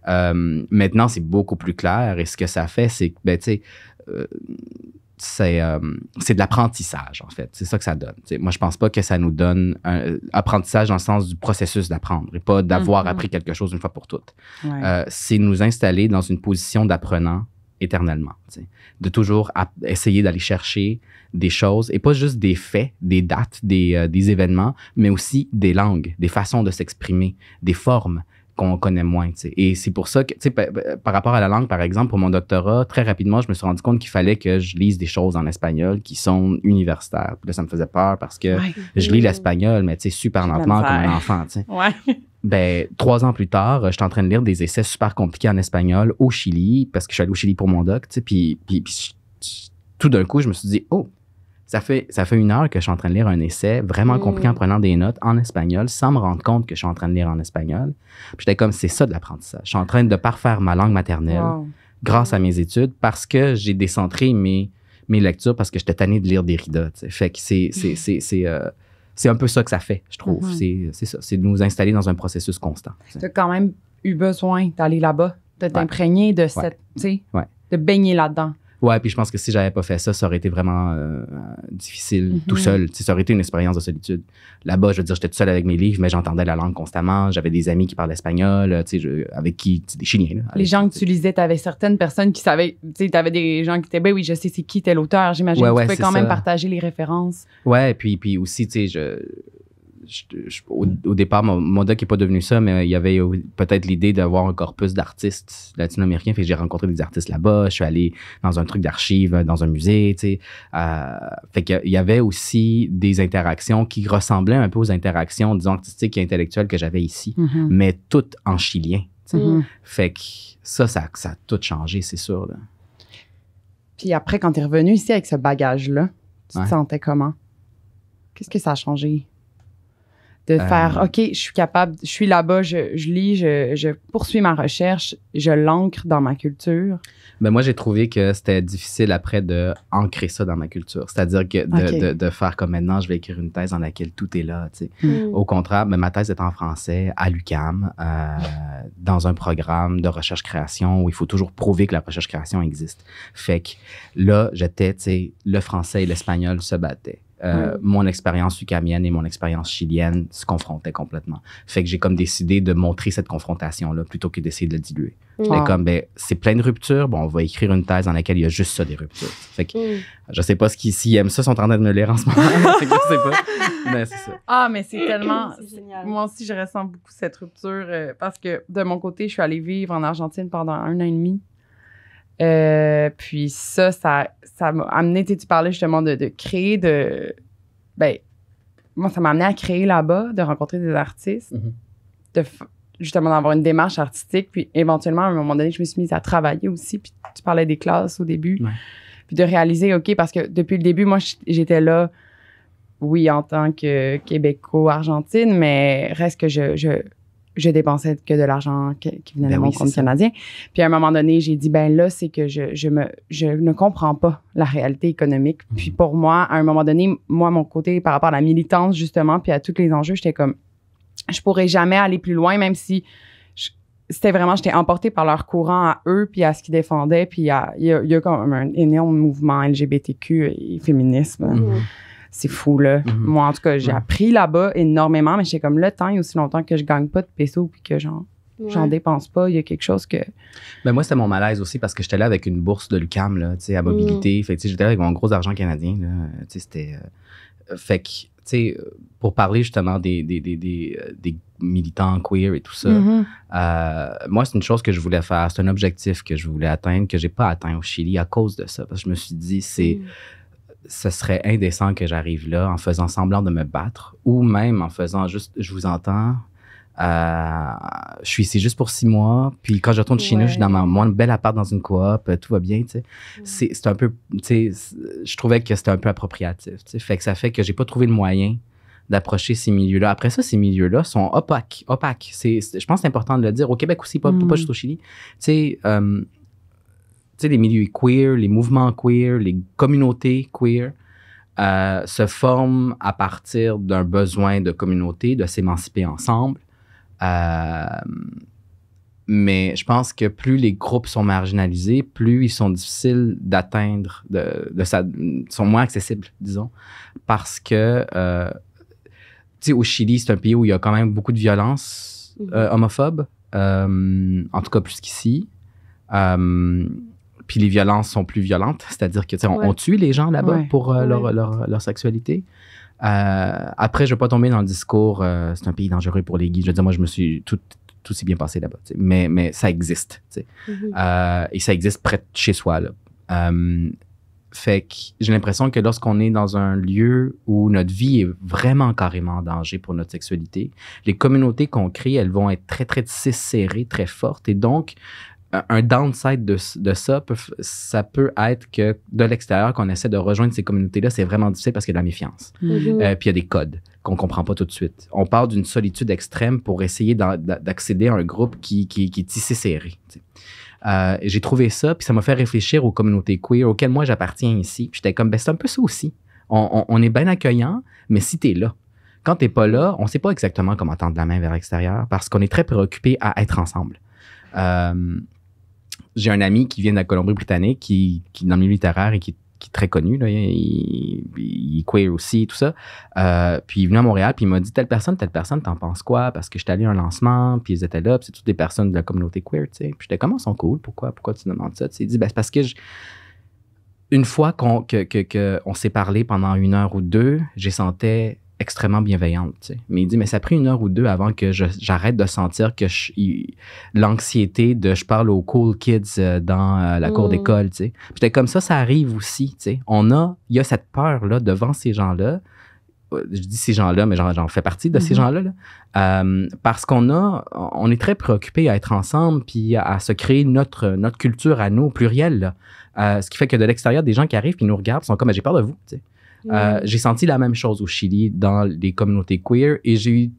Euh, maintenant, c'est beaucoup plus clair. Et ce que ça fait, c'est que, ben, tu sais, euh, c'est, euh, de l'apprentissage, en fait. C'est ça que ça donne. Moi, je pense pas que ça nous donne un euh, apprentissage dans le sens du processus d'apprendre et pas d'avoir Mhm. appris quelque chose une fois pour toutes. Ouais. C'est nous installer dans une position d'apprenant éternellement. De toujours essayer d'aller chercher des choses, et pas juste des faits, des dates, des, euh, des événements, mais aussi des langues, des façons de s'exprimer, des formes qu'on connaît moins. Et c'est pour ça que, tu sais, pa- pa- par rapport à la langue, par exemple, pour mon doctorat, très rapidement, je me suis rendu compte qu'il fallait que je lise des choses en espagnol qui sont universitaires. Puis là, ça me faisait peur parce que Ouais. je lis l'espagnol, mais tu sais, super lentement comme un enfant. Ouais. Ben, trois ans plus tard, j'étais en train de lire des essais super compliqués en espagnol au Chili, parce que je suis allé au Chili pour mon doc, puis, puis, tout d'un coup, je me suis dit, oh, ça fait, ça fait une heure que je suis en train de lire un essai vraiment Mm. compliqué en prenant des notes en espagnol, sans me rendre compte que je suis en train de lire en espagnol. J'étais comme, c'est ça de l'apprentissage. Je suis en train de parfaire ma langue maternelle Wow. grâce à mes études parce que j'ai décentré mes, mes lectures parce que j'étais tanné de lire Derrida. tu sais. Fait que c'est, c'est, c'est, c'est, euh, c'est un peu ça que ça fait, je trouve. Mhm. C'est, c'est ça. C'est de nous installer dans un processus constant. tu as quand même eu besoin d'aller là-bas, de t'imprégner de cette, tu sais, Ouais. de baigner là-dedans. Ouais, puis je pense que si j'avais pas fait ça, ça aurait été vraiment euh, difficile Mhm. tout seul. Tu sais, ça aurait été une expérience de solitude. Là-bas, je veux dire, j'étais tout seul avec mes livres, mais j'entendais la langue constamment. J'avais des amis qui parlaient espagnol, euh, tu sais, je- avec qui, des Chiliens. là, Les gens que tu lisais, tu avais certaines personnes qui savaient, tu avais des gens qui étaient, ben oui, je sais c'est qui tel auteur, j'imagine Ouais, que ouais, tu pouvais c'est quand même partager les références. Ouais, puis, puis aussi, tu sais, je, je- je- au, au départ, mon, mon doc n'est pas devenu ça, mais il y avait peut-être l'idée d'avoir un corpus d'artistes latino-américains. Fait que j'ai rencontré des artistes là-bas. Je suis allé dans un truc d'archives, dans un musée, tu sais. Euh, fait qu'il y avait aussi des interactions qui ressemblaient un peu aux interactions, disons, artistiques et intellectuelles que j'avais ici, Mhm. mais toutes en chilien. Mhm. Fait que ça, ça, ça a tout changé, c'est sûr. là. Puis après, quand tu es revenu ici avec ce bagage-là, tu Ouais. te sentais comment? Qu'est-ce que ça a changé? De Euh, faire, OK, je suis capable, je suis là-bas, je, je lis, je, je poursuis ma recherche, je l'ancre dans ma culture. Ben moi, j'ai trouvé que c'était difficile après de ancrer ça dans ma culture. C'est-à-dire que de, de, de faire comme maintenant, je vais écrire une thèse dans laquelle tout est là. tu sais. Mm. Au contraire, mais ma thèse est en français à l'UCAM, euh, dans un programme de recherche-création où il faut toujours prouver que la recherche-création existe. Fait que là, j'étais, tu sais, le français et l'espagnol se battaient. Euh, Mm. Mon expérience ucamienne et mon expérience chilienne se confrontaient complètement. Fait que j'ai comme décidé de montrer cette confrontation-là plutôt que d'essayer de la diluer. Mm. J'étais comme, ben, c'est plein de ruptures. Bon, on va écrire une thèse dans laquelle il y a juste ça, des ruptures. Fait que Mm. je sais pas ce qu'ils, s'ils aiment ça, sont en train de me lire en ce moment. Fait que je sais pas. Mais c'est ça. Ah, mais c'est tellement. Génial. Moi aussi, je ressens beaucoup cette rupture euh, parce que de mon côté, je suis allée vivre en Argentine pendant un an et demi. Euh, puis ça, ça, ça m'a amené, tu parlais justement de, de créer, de. Ben, moi, ça m'a amené à créer là-bas, de rencontrer des artistes, Mhm. de f- justement d'avoir une démarche artistique. Puis éventuellement, à un moment donné, je me suis mise à travailler aussi. Puis tu parlais des classes au début. Ouais. Puis de réaliser, OK, parce que depuis le début, moi, j'étais là, oui, en tant que Québéco-Argentine, mais reste que je, je, je dépensais que de l'argent qui qui venait Ben de mon oui, compte canadien. Puis à un moment donné, j'ai dit, ben là, c'est que je, je, me, je ne comprends pas la réalité économique. Puis Mhm. pour moi, à un moment donné, moi, mon côté par rapport à la militance, justement, puis à tous les enjeux, j'étais comme, je pourrais jamais aller plus loin, même si c'était vraiment, j'étais emportée par leur courant à eux, puis à ce qu'ils défendaient, puis à- il y a, il y a comme un énorme mouvement LGBTQ et féminisme. Mhm. C'est fou, là. Mhm. Moi, en tout cas, j'ai Ouais. appris là-bas énormément, mais j'étais comme, le temps, il y a aussi longtemps que je gagne pas de pesos, puis que j'en, j'en Ouais. dépense pas. Il y a quelque chose que... Ben moi, c'était mon malaise aussi parce que j'étais là avec une bourse de l'UCAM, là, tu sais, à mobilité. Fait que, tu sais, j'étais là avec mon gros argent canadien, là. Tu sais, c'était... euh, fait que, tu sais, pour parler justement des, des, des, des, euh, des militants queer et tout ça, Mhm. euh, moi, c'est une chose que je voulais faire. C'est un objectif que je voulais atteindre, que j'ai pas atteint au Chili à cause de ça. Parce que je me suis dit, c'est... Mm. Ce serait indécent que j'arrive là en faisant semblant de me battre ou même en faisant juste je vous entends euh, je suis ici juste pour six mois puis quand je retourne chez nous je suis dans ma mon belle appart dans une coop tout va bien tu sais c'est c'est un peu tu sais je trouvais que c'était un peu appropriatif tu sais fait que ça fait que j'ai pas trouvé le moyen d'approcher ces milieux-là. Après ça, ces milieux-là sont opaques. opaques. C'est, je pense que c'est important de le dire. Au Québec aussi, pas, Mm. pas juste au Chili. Tu sais, euh, sais, les milieux queer, les mouvements queer, les communautés queer euh, se forment à partir d'un besoin de communauté, de s'émanciper ensemble. Euh, mais je pense que plus les groupes sont marginalisés, plus ils sont difficiles d'atteindre, de, sont moins accessibles, disons, parce que, euh, tu sais, au Chili, c'est un pays où il y a quand même beaucoup de violence Mhm. euh, homophobe, euh, en tout cas plus qu'ici. Puis les violences sont plus violentes, c'est-à-dire que tu sais, on, Ouais. on tue les gens là-bas Ouais. pour euh, leur, leur, leur sexualité. Euh, après, je ne vais pas tomber dans le discours euh, c'est un pays dangereux pour les gays. Je veux dire, moi, je me suis tout, tout s'est bien passé là-bas. Mais, mais ça existe. Mhm. Euh, et ça existe près de chez soi. Là. Fait que j'ai l'impression que lorsqu'on est dans un lieu où notre vie est vraiment carrément en danger pour notre sexualité, les communautés qu'on crée, elles vont être très, très serrées, très fortes. Et donc, un- downside de, de ça, peut, ça peut être que de l'extérieur, qu'on essaie de rejoindre ces communautés-là, c'est vraiment difficile parce qu'il y a de la méfiance. Euh, puis il y a des codes qu'on comprend pas tout de suite. On parle d'une solitude extrême pour essayer d'a- d'a- d'accéder à un groupe qui, qui, qui est tissé serré. Euh, j'ai trouvé ça, puis ça m'a fait réfléchir aux communautés queer auxquelles moi j'appartiens ici. Puis j'étais comme, ben c'est un peu ça aussi. On, on- on est bien accueillant, mais si t'es là, quand t'es pas là, on sait pas exactement comment tendre la main vers l'extérieur parce qu'on est très préoccupé à être ensemble. Euh, j'ai un ami qui vient de la Colombie-Britannique, qui, qui dans le milieu littéraire et qui, qui est très connu. Là, il, est queer aussi tout ça. Euh, puis il est venu à Montréal, puis il m'a dit telle personne, telle personne, t'en penses quoi? Parce que j'étais allé à un lancement, puis ils étaient là, puis c'est toutes des personnes de la communauté queer, tu sais. Puis j'étais comment ils sont cool? Pourquoi, pourquoi tu demandes ça? Il dit, ben, parce que je- une fois qu'on que, que, s'est parlé pendant une heure ou deux, j'ai sentais extrêmement bienveillante. tu sais. Mais il dit, mais ça a pris une heure ou deux avant que j'arrête de sentir que l'anxiété de je parle aux cool kids euh, dans euh, la cour Mm. d'école. tu sais. Puis J'étais comme ça, ça arrive aussi. tu sais. On a, il y a cette peur-là devant ces gens-là. Euh, Je dis ces gens-là, mais j'en fais partie de ces Mhm. gens-là. là. Euh, parce qu'on a, on est très préoccupé à être ensemble puis à, à se créer notre, notre culture à nous, au pluriel. là. Euh, ce qui fait que de l'extérieur, des gens qui arrivent puis nous regardent sont comme, j'ai peur de vous. tu sais. Euh, j'ai senti la même chose au Chili dans les communautés queer et j'ai eu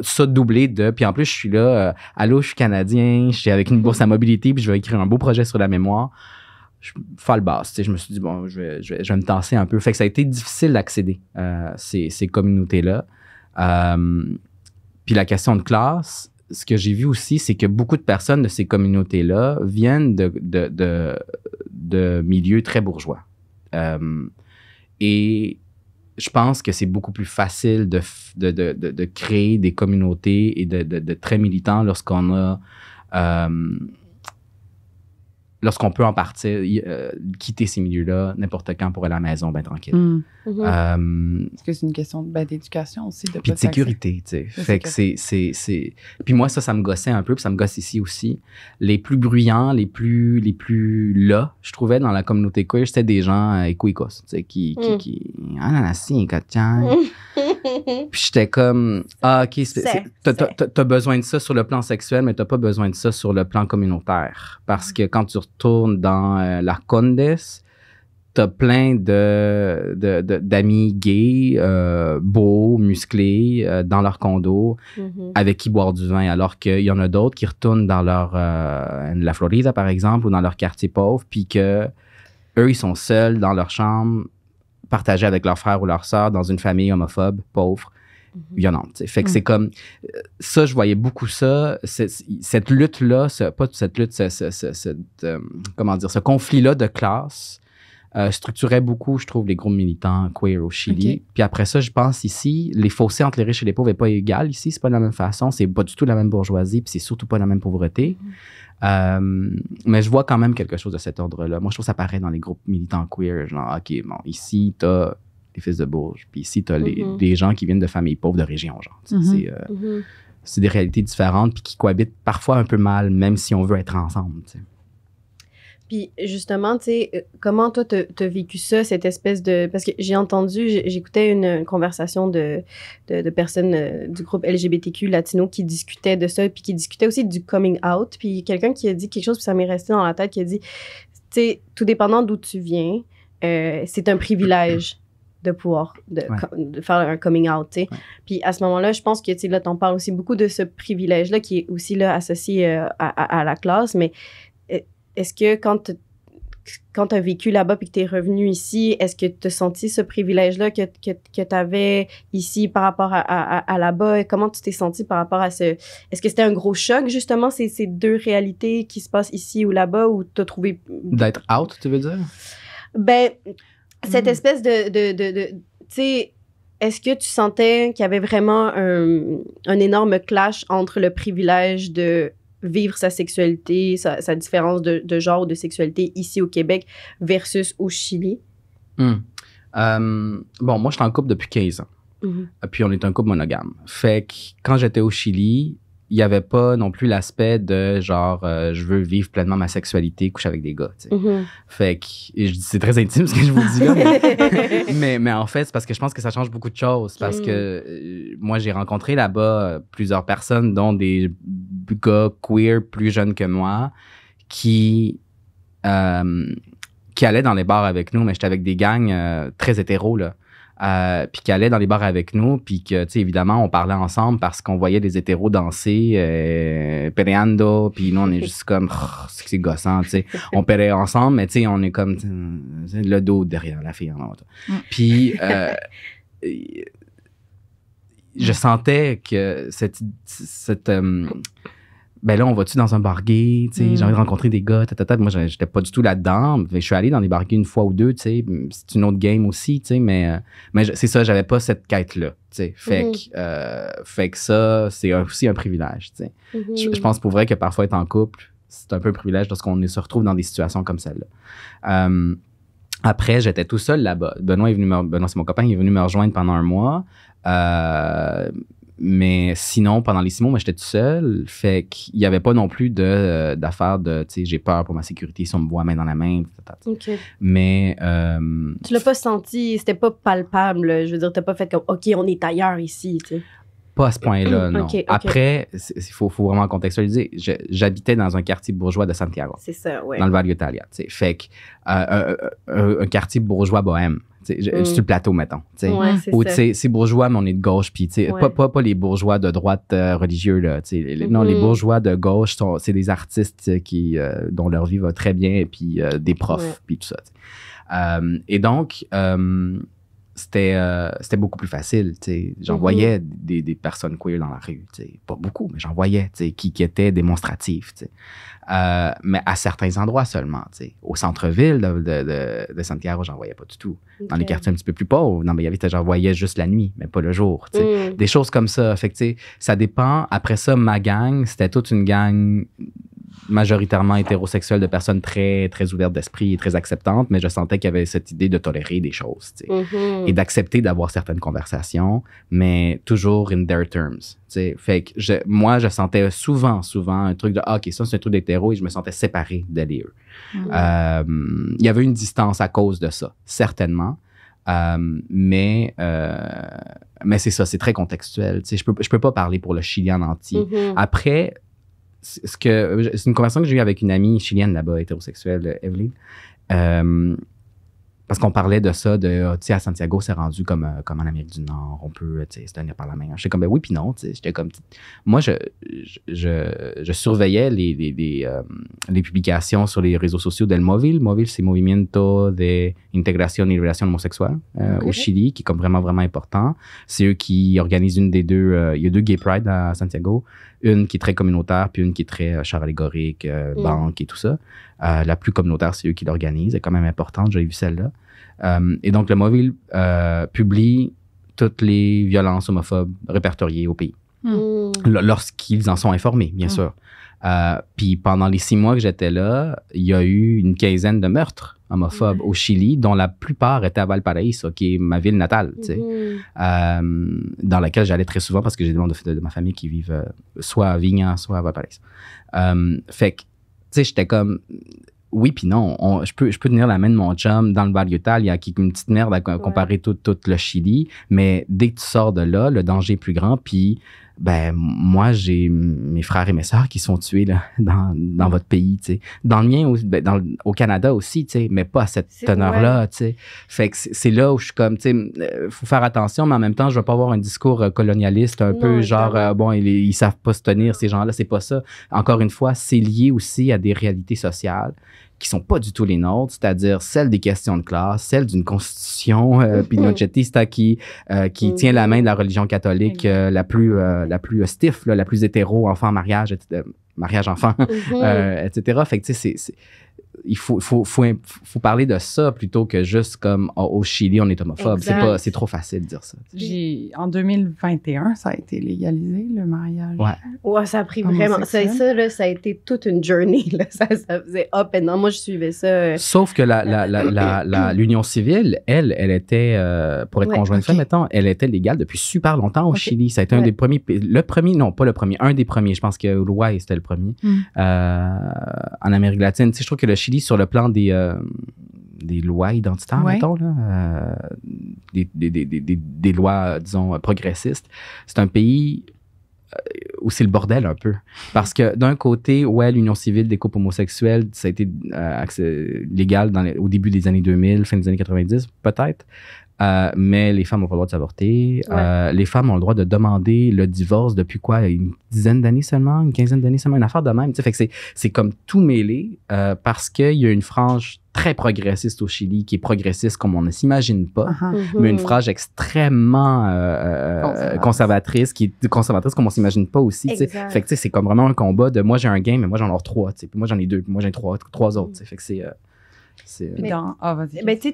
ça doublé de. Puis en plus, je suis là, euh, allô, je suis Canadien, je suis avec une bourse à mobilité, puis je vais écrire un beau projet sur la mémoire. Je fais le basse, tu sais, je me suis dit, bon, je vais, je vais, je vais me tasser un peu. Fait que ça a été difficile d'accéder à ces, ces communautés-là. Euh, puis la question de classe, ce que j'ai vu aussi, c'est que beaucoup de personnes de ces communautés-là viennent de, de, de, de milieux très bourgeois. Et je pense que c'est beaucoup plus facile de, de, de, de, créer des communautés et de très militants lorsqu'on a. euh, lorsqu'on peut en partir, y- euh, quitter ces milieux-là n'importe quand pour aller à la maison, ben tranquille. Hmm. Mhm. Euh, Est-ce que c'est une question ben, d'éducation aussi? De puis de sécurité, tu sais. C'est Fait que c'est. Puis moi, ça, ça me gossait un peu, puis ça me gosse ici aussi. Les plus bruyants, les plus, les plus là, je trouvais, dans la communauté queer, c'était des gens euh, écoicos, tu sais, qui, qui, Mm. qui... Ah, là, là, si, tiens. Puis j'étais comme, ah, OK, t'as, besoin de ça sur le plan sexuel, mais t'as pas besoin de ça sur le plan communautaire. Parce que quand tu retournes dans euh, la Condes, t'as plein de, d'amis gays, euh, beaux, musclés, euh, dans leur condo, Mhm. avec qui boire du vin, alors qu'il y en a d'autres qui retournent dans leur, euh, la Florida, par exemple, ou dans leur quartier pauvre, puis que eux, ils sont seuls dans leur chambre, partagés avec leur frère ou leur sœur dans une famille homophobe, pauvre, violente. tu sais. Fait que Mm. c'est comme euh, ça, je voyais beaucoup ça. cette lutte-là, ce- pas cette lutte, ce, euh, comment dire, ce conflit-là de classe euh, structurait beaucoup, je trouve, les groupes militants queer au Chili. Puis après ça, je pense ici, les fossés entre les riches et les pauvres n'est pas égal ici. C'est pas de la même façon. C'est pas du tout la même bourgeoisie, puis c'est surtout pas la même pauvreté. Euh, mais je vois quand même quelque chose de cet ordre-là. Moi, je trouve que ça paraît dans les groupes militants queer. Genre, OK, bon, ici, t'as les fils de bourges, puis ici, t'as les, Mhm. les gens qui viennent de familles pauvres de région, genre. Mhm. C'est euh, c'est des réalités différentes, puis qui cohabitent parfois un peu mal, même si on veut être ensemble. Puis justement, tu sais, euh, comment toi, t'as as vécu ça, cette espèce de... Parce que j'ai entendu, j'écoutais une, une conversation de, de, de personnes euh, du groupe LGBTQ latino qui discutaient de ça, puis qui discutaient aussi du coming out. Puis quelqu'un qui a dit quelque chose, puis ça m'est resté dans la tête, qui a dit, tu sais, tout dépendant d'où tu viens, euh, c'est un privilège de pouvoir de, Ouais. co- de faire un coming out, tu sais. Ouais. Puis à ce moment-là, je pense que, tu sais, là, t'en parles aussi beaucoup de ce privilège-là qui est aussi là associé euh, à, à- à la classe, mais est-ce que quand tu quand as vécu là-bas puis que tu es revenu ici, est-ce que tu as senti ce privilège-là que, que, que tu avais ici par rapport à, à, à- là-bas? Comment tu t'es senti par rapport à ce... Est-ce que c'était un gros choc, justement, ces, ces deux réalités qui se passent ici ou là-bas, ou tu as trouvé... D'être out, tu veux dire? Ben, cette Mm. espèce de... de, de, de- tu sais, est-ce que tu sentais qu'il y avait vraiment un, un énorme clash entre le privilège de vivre sa sexualité, sa, sa différence de, de genre ou de sexualité ici au Québec versus au Chili? Hmm. Euh, bon, moi, je suis en couple depuis 15 ans. Mhm. Puis on est un couple monogame. Fait que quand j'étais au Chili, il n'y avait pas non plus l'aspect de genre, euh, je veux vivre pleinement ma sexualité, coucher avec des gars. Mhm. Fait que c'est très intime ce que je vous dis là, mais, mais, mais en fait, c'est parce que je pense que ça change beaucoup de choses. Parce Mm. que euh, moi, j'ai rencontré là-bas euh, plusieurs personnes, dont des gars queer plus jeunes que moi, qui, euh, qui allaient dans les bars avec nous, mais j'étais avec des gangs très hétéros, là. Euh, puis qui allaient dans les bars avec nous, puis que, tu sais, évidemment, on parlait ensemble parce qu'on voyait des hétéros danser, euh, peleando, puis nous, on est juste comme, Oh, c'est gossant, tu sais. On pairait ensemble, mais tu sais, on est comme, le dos derrière la fille en. Mm. Puis, euh, je sentais que cette, cette euh, ben là, on va-tu dans un bar gay, tu sais, Mm. j'ai envie de rencontrer des gars, tata, Moi, j'étais pas du tout là-dedans. Je suis allé dans des gays une fois ou deux, tu sais. C'est une autre game aussi, tu sais, mais, euh, mais c'est ça, j'avais pas cette quête-là, tu sais. Fait, Mhm. que, euh, fait que ça, c'est aussi un privilège, tu sais. Mhm. Je, je pense pour vrai que parfois être en couple, c'est un peu un privilège lorsqu'on se retrouve dans des situations comme celle-là. Euh, après, j'étais tout seul là-bas. Benoît est venu me, Benoît, c'est mon copain, il est venu me rejoindre pendant un mois. Euh, mais sinon, pendant les six mois, moi, j'étais tout seul. Fait qu'il n'y avait pas non plus de, euh, d'affaire de, tu sais, j'ai peur pour ma sécurité si on me voit main dans la main. tata. OK. Mais, euh, Tu l'as pas senti, c'était pas palpable. Je veux dire, t'as pas fait comme, OK, on est ailleurs ici, tu sais. Pas à ce point-là, non. Après, il faut, faut vraiment contextualiser. J'habitais dans un quartier bourgeois de Santiago, C'est ça, ouais. dans le Val Italia. tu sais. Fait que, euh, un, un- un quartier bourgeois bohème, Mm. sur le plateau, mettons. Ouais, c'est Ou, c'est bourgeois, mais on est de gauche, puis, Ouais. pas, pas, pas les bourgeois de droite euh, religieux, là, Non, les Mhm. bourgeois de gauche, c'est des artistes euh, qui, euh, dont leur vie va très bien, et puis euh, des profs, puis tout ça. et donc, c'était euh, c'était beaucoup plus facile. J'en Mhm. voyais des, des personnes queer dans la rue. Pas beaucoup, mais j'en voyais, qui, qui étaient démonstratives. Euh, mais à certains endroits seulement, tu sais. Au centre-ville de, de, de, de Santiago, j'en voyais pas du tout. Dans les quartiers un petit peu plus pauvres, non, mais il y avait, j'en voyais juste la nuit, mais pas le jour. Mm. Des choses comme ça. Fait que, ça dépend. Après ça, ma gang, c'était toute une gang majoritairement hétérosexuelle de personnes très, très ouvertes d'esprit et très acceptantes, mais je sentais qu'il y avait cette idée de tolérer des choses, Mhm. et d'accepter d'avoir certaines conversations, mais toujours in their terms. tu sais. Fait que je, moi, je sentais souvent, souvent un truc de ah, OK, ça, c'est un truc d'hétéro et je me sentais séparé d'elle et eux. Mhm. Euh, il y avait une distance à cause de ça, certainement. Euh, mais euh, mais c'est ça, c'est très contextuel. Je peux, je peux pas parler pour le Chili en entier. Mhm. Après, ce que c'est une conversation que j'ai eue avec une amie chilienne là-bas, hétérosexuelle, Evelyn. Euh, parce qu'on parlait de ça, de, ah, tu sais, à Santiago, c'est rendu comme, euh, comme en Amérique du Nord, on peut, tu sais, se tenir par la main. J'étais comme, ben oui, puis non, tu sais, j'étais comme, moi, je, je, je, surveillais les, les, les, euh, les publications sur les réseaux sociaux d'El Móvil. Móvil, c'est Movimiento de Integración y Relación Homosexuelle euh, au Chili, qui est comme vraiment, vraiment important. C'est eux qui organisent une des deux, euh, il y a deux Gay Pride à Santiago, une qui est très communautaire, puis une qui est très euh, char allégorique, euh, Mm. banque et tout ça. Euh, la plus communautaire, c'est eux qui l'organisent. Elle est quand même importante, j'ai vu celle-là. Et donc, le Mobile publie toutes les violences homophobes répertoriées au pays, Mm. lorsqu'ils en sont informés, bien Mm. sûr. Euh, puis pendant les six mois que j'étais là, il y a eu une quinzaine de meurtres homophobes au Chili, dont la plupart étaient à Valparaiso, qui est ma ville natale, Mhm. euh, dans laquelle j'allais très souvent parce que j'ai des membres de, de ma famille qui vivent euh, soit à Vignan, soit à Valparaiso. Euh, fait que, tu sais, j'étais comme, oui puis non. On- je, peux, je peux tenir la main de mon chum dans le Val Italia, qui est une petite merde à co- comparer tout, tout le Chili, mais dès que tu sors de là, le danger est plus grand, puis ben moi j'ai mes frères et mes sœurs qui sont tués là, dans, dans votre pays, tu sais. Dans le mien, ben, dans au Canada aussi, tu sais, mais pas à cette teneur-là, tu sais. Fait que c'est là où je suis comme, tu sais, euh, faut faire attention, mais en même temps, je veux pas avoir un discours euh, colonialiste un Non, peu genre, euh, bon, ils, ils savent pas se tenir, ces gens-là, c'est pas ça. Encore une fois, c'est lié aussi à des réalités sociales qui sont pas du tout les nôtres, c'est-à-dire celles des questions de classe, celles d'une constitution euh, pinochetista qui, euh, qui Mhm. tient la main de la religion catholique euh, la plus, euh, la plus stiff, là, la plus hétéro, enfant, mariage, etc., mariage, enfant, Mhm. etc. Fait que, tu sais, c'est- il faut, faut, faut, faut parler de ça plutôt que juste comme oh, au Chili, on est homophobe. C'est pas- C'est trop facile de dire ça. J'ai, en 2021, ça a été légalisé, le mariage. Ouais. Ouais, ça a pris vraiment. Ça, ça, là, ça a été toute une journey. Là. Ça, ça faisait up and down. Moi, je suivais ça. euh, Sauf que la, la, la, la, la- l'union civile, elle, elle était, euh, pour être Ouais, conjointe ok. femme, mettons, elle était légale depuis super longtemps au. Chili. Ça a été un des premiers, le premier, non, pas le premier, un des premiers. Je pense que Uruguay, c'était le premier. Mm. Euh, en Amérique latine, tu sais, je trouve que le Chili, sur le plan des, euh, des lois identitaires, Ouais. mettons, là, euh, des, des, des, des, des- des lois, disons, euh, progressistes, c'est un pays où c'est le bordel un peu. Parce que d'un côté, ouais, l'union civile des couples homosexuels, ça a été euh, légal dans les- au début des années 2000, fin des années 90, peut-être. Euh, mais les femmes n'ont pas le droit de s'avorter. Euh, les femmes ont le droit de demander le divorce depuis quoi? Une dizaine d'années seulement? Une quinzaine d'années seulement? Une affaire de même. Tu sais, fait que c'est, c'est comme tout mêlé euh, parce qu'il y a une frange très progressiste au Chili qui est progressiste comme on ne s'imagine pas. Ah. Mais une mhm. frange extrêmement euh, euh, Conservatrice. conservatrice, qui est conservatrice comme on s'imagine pas aussi. tu sais. Exact. Fait que c'est comme vraiment un combat de moi j'ai un game, mais moi j'en ai trois. tu sais. Puis moi j'en ai deux, puis moi j'en ai trois, trois autres. tu sais. Fait que c'est. Mais- dans- Ah, vas-y. Ben, tu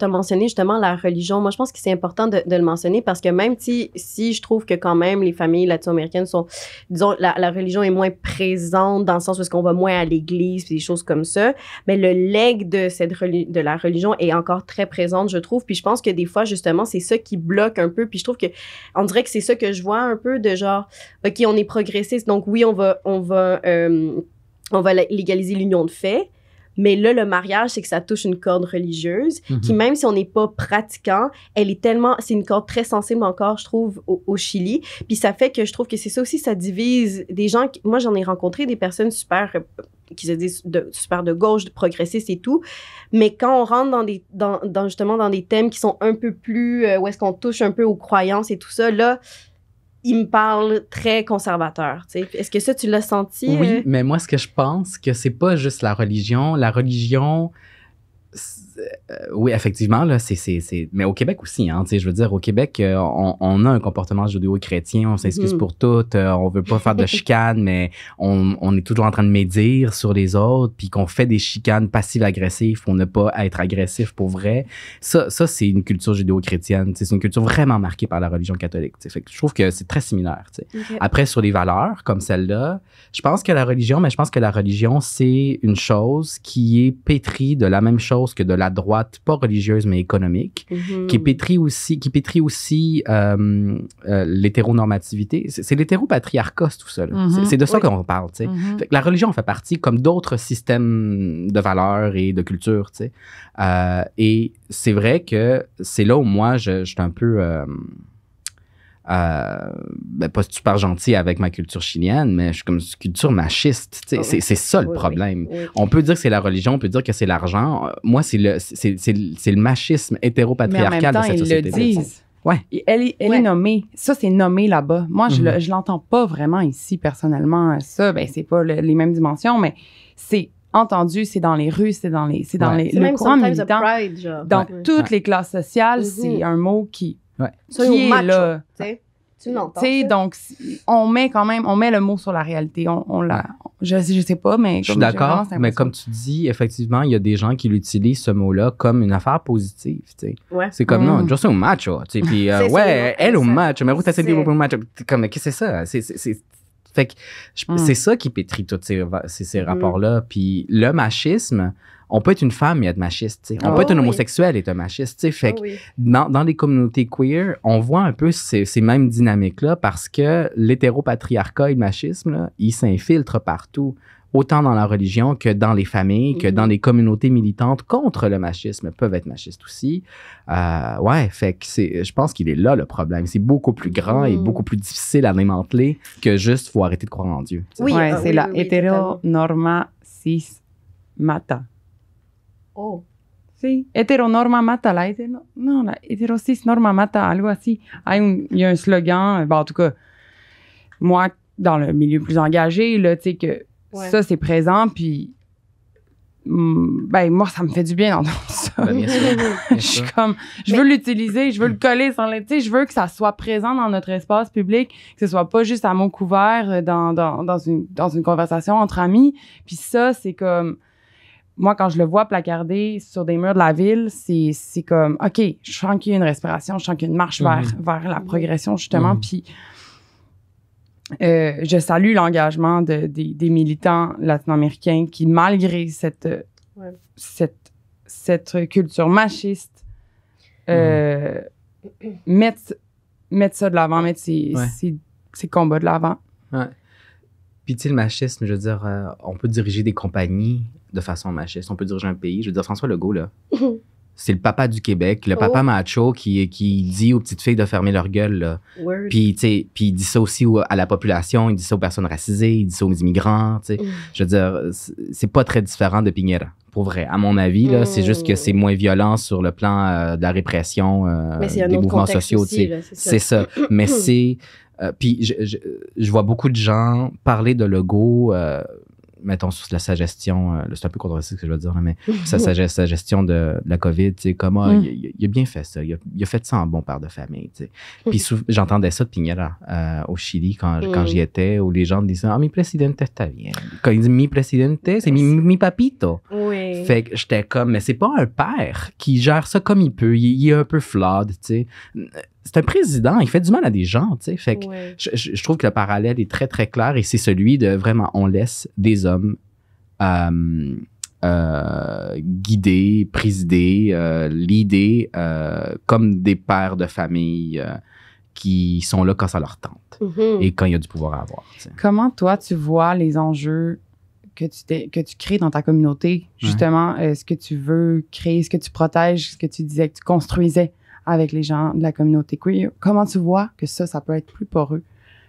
as mentionné justement la religion. Moi, je pense que c'est important de, de le mentionner parce que même si, si je trouve que quand même les familles latino-américaines sont, disons, la, la religion est moins présente dans le sens où est-ce qu'on va moins à l'église puis des choses comme ça, mais le leg de cette reli- de la religion est encore très présente, je trouve. Puis je pense que des fois, justement, c'est ça qui bloque un peu. Puis je trouve que, on dirait que c'est ça que je vois un peu de genre, OK, on est progressiste, donc oui, on va, on va, euh, on va légaliser l'union de fait. Mais là, le mariage, c'est que ça touche une corde religieuse qui, Mhm. même si on n'est pas pratiquant, elle est tellement, c'est une corde très sensible encore, je trouve, au, au Chili. Puis ça fait que je trouve que c'est ça aussi, ça divise des gens. qui- moi, j'en ai rencontré des personnes super, euh, qui se disent de, super de gauche, de progressistes et tout. Mais quand on rentre dans des, dans, dans justement dans des thèmes qui sont un peu plus, euh, où est-ce qu'on touche un peu aux croyances et tout ça, là, il me parle très conservateur. Est-ce que ça, tu l'as senti? Oui, euh? mais moi, ce que je pense, que c'est pas juste la religion. La religion, c'est- oui, effectivement, là, c'est, c'est, c'est- mais au Québec aussi, hein, tu sais, je veux dire, au Québec, euh, on, on a un comportement judéo-chrétien, on s'excuse Mhm. pour tout, euh, on veut pas faire de chicane, mais on, on est toujours en train de médire sur les autres, puis qu'on fait des chicanes passives-agressives pour ne pas être agressif pour vrai. Ça, ça c'est une culture judéo-chrétienne, c'est une culture vraiment marquée par la religion catholique. Fait que je trouve que c'est très similaire. tu sais. Ok. Après, sur les valeurs comme celle-là, je pense que la religion, mais je pense que la religion, c'est une chose qui est pétrie de la même chose que de la droite, pas religieuse, mais économique, Mhm. qui pétrit aussi, qui pétrit aussi euh, euh, l'hétéronormativité. C'est l'hétéropatriarcat, tout ça. Mhm. C'est- de ça Oui. qu'on parle. Fait que la religion fait partie comme d'autres systèmes de valeurs et de culture. Euh, et c'est vrai que c'est là où moi, je, je suis un peu... euh, ben, pas super gentil avec ma culture chilienne, mais je suis comme une culture machiste. Ah. C'est c'est ça le Oui, problème. oui. On peut dire que c'est la religion, on peut dire que c'est l'argent. Moi, c'est le, c'est, c'est, le- c'est le machisme Mais en même hétéropatriarcal temps, de cette ils société. le disent. Ouais. Elle, est- elle Ouais. est nommée. Ça, c'est nommé là-bas. Moi, je, le- je l'entends pas vraiment ici, personnellement. Ça, ben, c'est pas le- les mêmes dimensions, mais c'est entendu, c'est dans les rues, c'est dans les, c'est dans Ouais. les, C'est le même courant sometimes a militant. pride, genre. Dans Ouais. toutes Ouais. les classes sociales, Mhm. c'est un mot qui, Soyons qui est macho, là? tu sais. Tu l'entends. Tu sais, ça? donc, on met quand même, on met le mot sur la réalité. On, on la, je, je sais pas, mais. Je suis d'accord, mais comme tu dis, effectivement, il y a des gens qui l'utilisent ce mot-là comme une affaire positive. tu sais. Ouais. C'est comme, Mm. non, yo soy un macho. tu sais, Puis, euh, ouais, elle au macho, mais vous, t'as un macho. T'es Comme, qu'est-ce que c'est ça? C'est, c'est, c'est- Fait que je- Mm. c'est ça qui pétrit tous ces, ces, ces Mhm. rapports-là. Puis le machisme, on peut être une femme et être machiste. tu sais. On Oh peut être un oui. homosexuel et être un machiste. tu sais. Fait Ah que oui. dans, dans les communautés queer, on voit un peu ces, ces mêmes dynamiques-là parce que l'hétéropatriarcat et le machisme, là, ils s'infiltrent partout, autant dans la religion que dans les familles, que Mhm. dans les communautés militantes contre le machisme, peuvent être machistes aussi. Euh, ouais, fait que c'est, je pense qu'il est là le problème. C'est beaucoup plus grand et Mhm. beaucoup plus difficile à démanteler que juste faut arrêter de croire en Dieu. Oui, ouais, ah, c'est oui, la oui, oui, hétéronorma cis mata. Oh. Sí, heteronorma mata, la hétéro... Non, la hétérosis norma mata, algo así. Hay un- Il y a un slogan, ben, en tout cas, moi, dans le milieu plus engagé, là, tu sais, que Ouais. ça, c'est présent, puis... hum, Ben, moi, ça me fait du bien d'entendre ça. Ben, bien sûr. je suis comme, je veux l'utiliser, je veux le coller sans le, tu sais, je veux que ça soit présent dans notre espace public, que ce soit pas juste à mon couvert euh, dans, dans, dans une, dans une conversation entre amis. Puis ça, c'est comme, moi, quand je le vois placardé sur des murs de la ville, c'est, c'est comme, OK, je sens qu'il y a une respiration, je sens qu'il y a une marche vers, vers la progression, justement. Mhm. Puis, euh, je salue l'engagement de, des, des militants latino-américains qui, malgré cette, euh, Ouais. cette, cette culture machiste, euh, mettent, mettent ça de l'avant, mettent ces, Ouais. ces, ces combats de l'avant. Puis, tu sais, le machisme, je veux dire, euh, on peut diriger des compagnies de façon machiste. On peut diriger un pays. Je veux dire, François Legault, là, c'est le papa du Québec, le papa Oh. macho qui, qui dit aux petites filles de fermer leur gueule. Là. Puis, puis il dit ça aussi au- à la population, il dit ça aux personnes racisées, il dit ça aux immigrants. Mm. Je veux dire, c'est- pas très différent de Piñera, pour vrai. À mon avis, là, c'est juste que Mm. c'est moins violent sur le plan euh, de la répression euh, Mais des mouvements sociaux. c'est ça. Mais c'est. euh, puis je, je, je vois beaucoup de gens parler de Legault, mettons, sur la, sa gestion. euh, c'est un peu controversé ce que je veux dire, mais sa, sa, gest- sa gestion de, de la COVID, tu sais, comme, ah, Mm. il, a- il a bien fait ça. Il a, il a fait ça en bon père de famille, tu sais. Puis j'entendais ça de Piñera euh, au Chili quand, quand Mm. j'y étais, où les gens disaient, ah, mi presidente está bien. Quand ils disent mi presidente, c'est mi, mi papito. Oui. Fait que j'étais comme, mais c'est pas un père qui gère ça comme il peut. Il, il est un peu flawed, tu sais. C'est un président, il fait du mal à des gens, tu sais. Fait que Ouais. je, je- je trouve que le parallèle est très, très clair et c'est celui de vraiment, on laisse des hommes euh, euh, guider, présider, euh, leader euh, comme des pères de famille euh, qui sont là quand ça leur tente Mhm. et quand il y a du pouvoir à avoir. tu sais. Comment toi tu vois les enjeux que tu, t'es- que tu crées dans ta communauté, justement, euh, ce que tu veux créer, ce que tu protèges, ce que tu disais que tu construisais? Avec les gens de la communauté queer. Comment tu vois que ça, ça peut être plus poreux,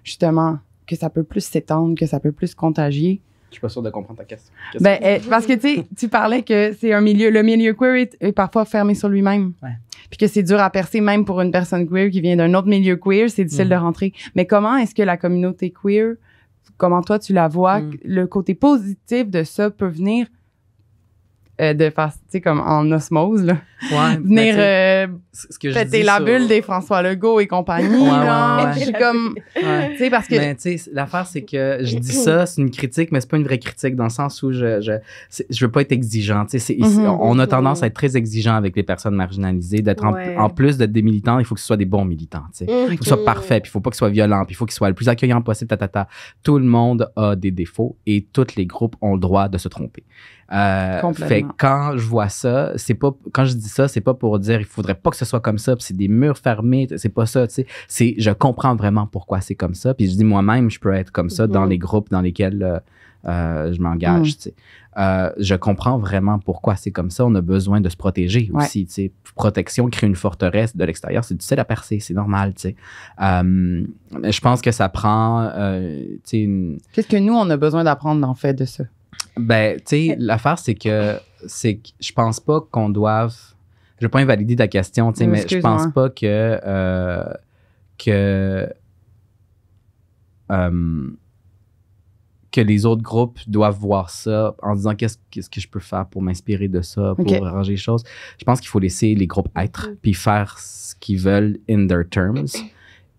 justement, que ça peut plus s'étendre, que ça peut plus contagier? Je suis pas sûr de comprendre ta question. Ben, euh, parce que tu sais, tu parlais que c'est un milieu, le milieu queer est, est parfois fermé sur lui-même. Ouais. Puis que c'est dur à percer même pour une personne queer qui vient d'un autre milieu queer, c'est difficile Mm. de rentrer. Mais comment est-ce que la communauté queer, comment toi tu la vois, Mm. le côté positif de ça peut venir euh, de faire, tu sais, comme en osmose, là. Ouais, Venir euh, ce que je péter dis la sur- bulle des François Legault et compagnie, Ouais, là. ouais, ouais. Je suis comme, Ouais. tu sais, parce que... Mais tu sais, l'affaire, c'est que je dis ça, c'est une critique, mais c'est pas une vraie critique dans le sens où je je, je veux pas être exigeant. Tu sais, Mhm. on a tendance à être très exigeant avec les personnes marginalisées, d'être en- Ouais. en, plus d'être des militants, il faut que ce soit des bons militants. Tu sais. Il faut que ce soit parfait, puis il faut pas que ce soit violent, puis il faut qu'il soit le plus accueillant possible. Ta, ta, ta. Tout le monde a des défauts et tous les groupes ont le droit de se tromper. Euh, fait que quand je vois ça, c'est pas quand je dis ça, c'est pas pour dire il faudrait pas que ce soit comme ça, puis c'est des murs fermés, c'est pas ça, tu sais. C'est je comprends vraiment pourquoi c'est comme ça, puis je dis moi-même je peux être comme ça dans Mhm. les groupes dans lesquels euh, euh, je m'engage, Mhm. tu sais. Euh, je comprends vraiment pourquoi c'est comme ça. On a besoin de se protéger Ouais. aussi. tu sais. Protection crée une forteresse de l'extérieur. C'est difficile à percer, c'est normal. tu sais. Euh, je pense que ça prend euh, tu sais, une, Qu'est-ce que nous, on a besoin d'apprendre, en fait, de ça? Ben, tu sais, l'affaire, c'est que, c'est que je pense pas qu'on doive. Je vais pas invalider ta question, tu sais, Oh, mais je pense pas que. euh, que. euh, que les autres groupes doivent voir ça en disant qu'est-ce, qu'est-ce que je peux faire pour m'inspirer de ça, pour Ok. arranger les choses. Je pense qu'il faut laisser les groupes être, puis faire ce qu'ils veulent in their terms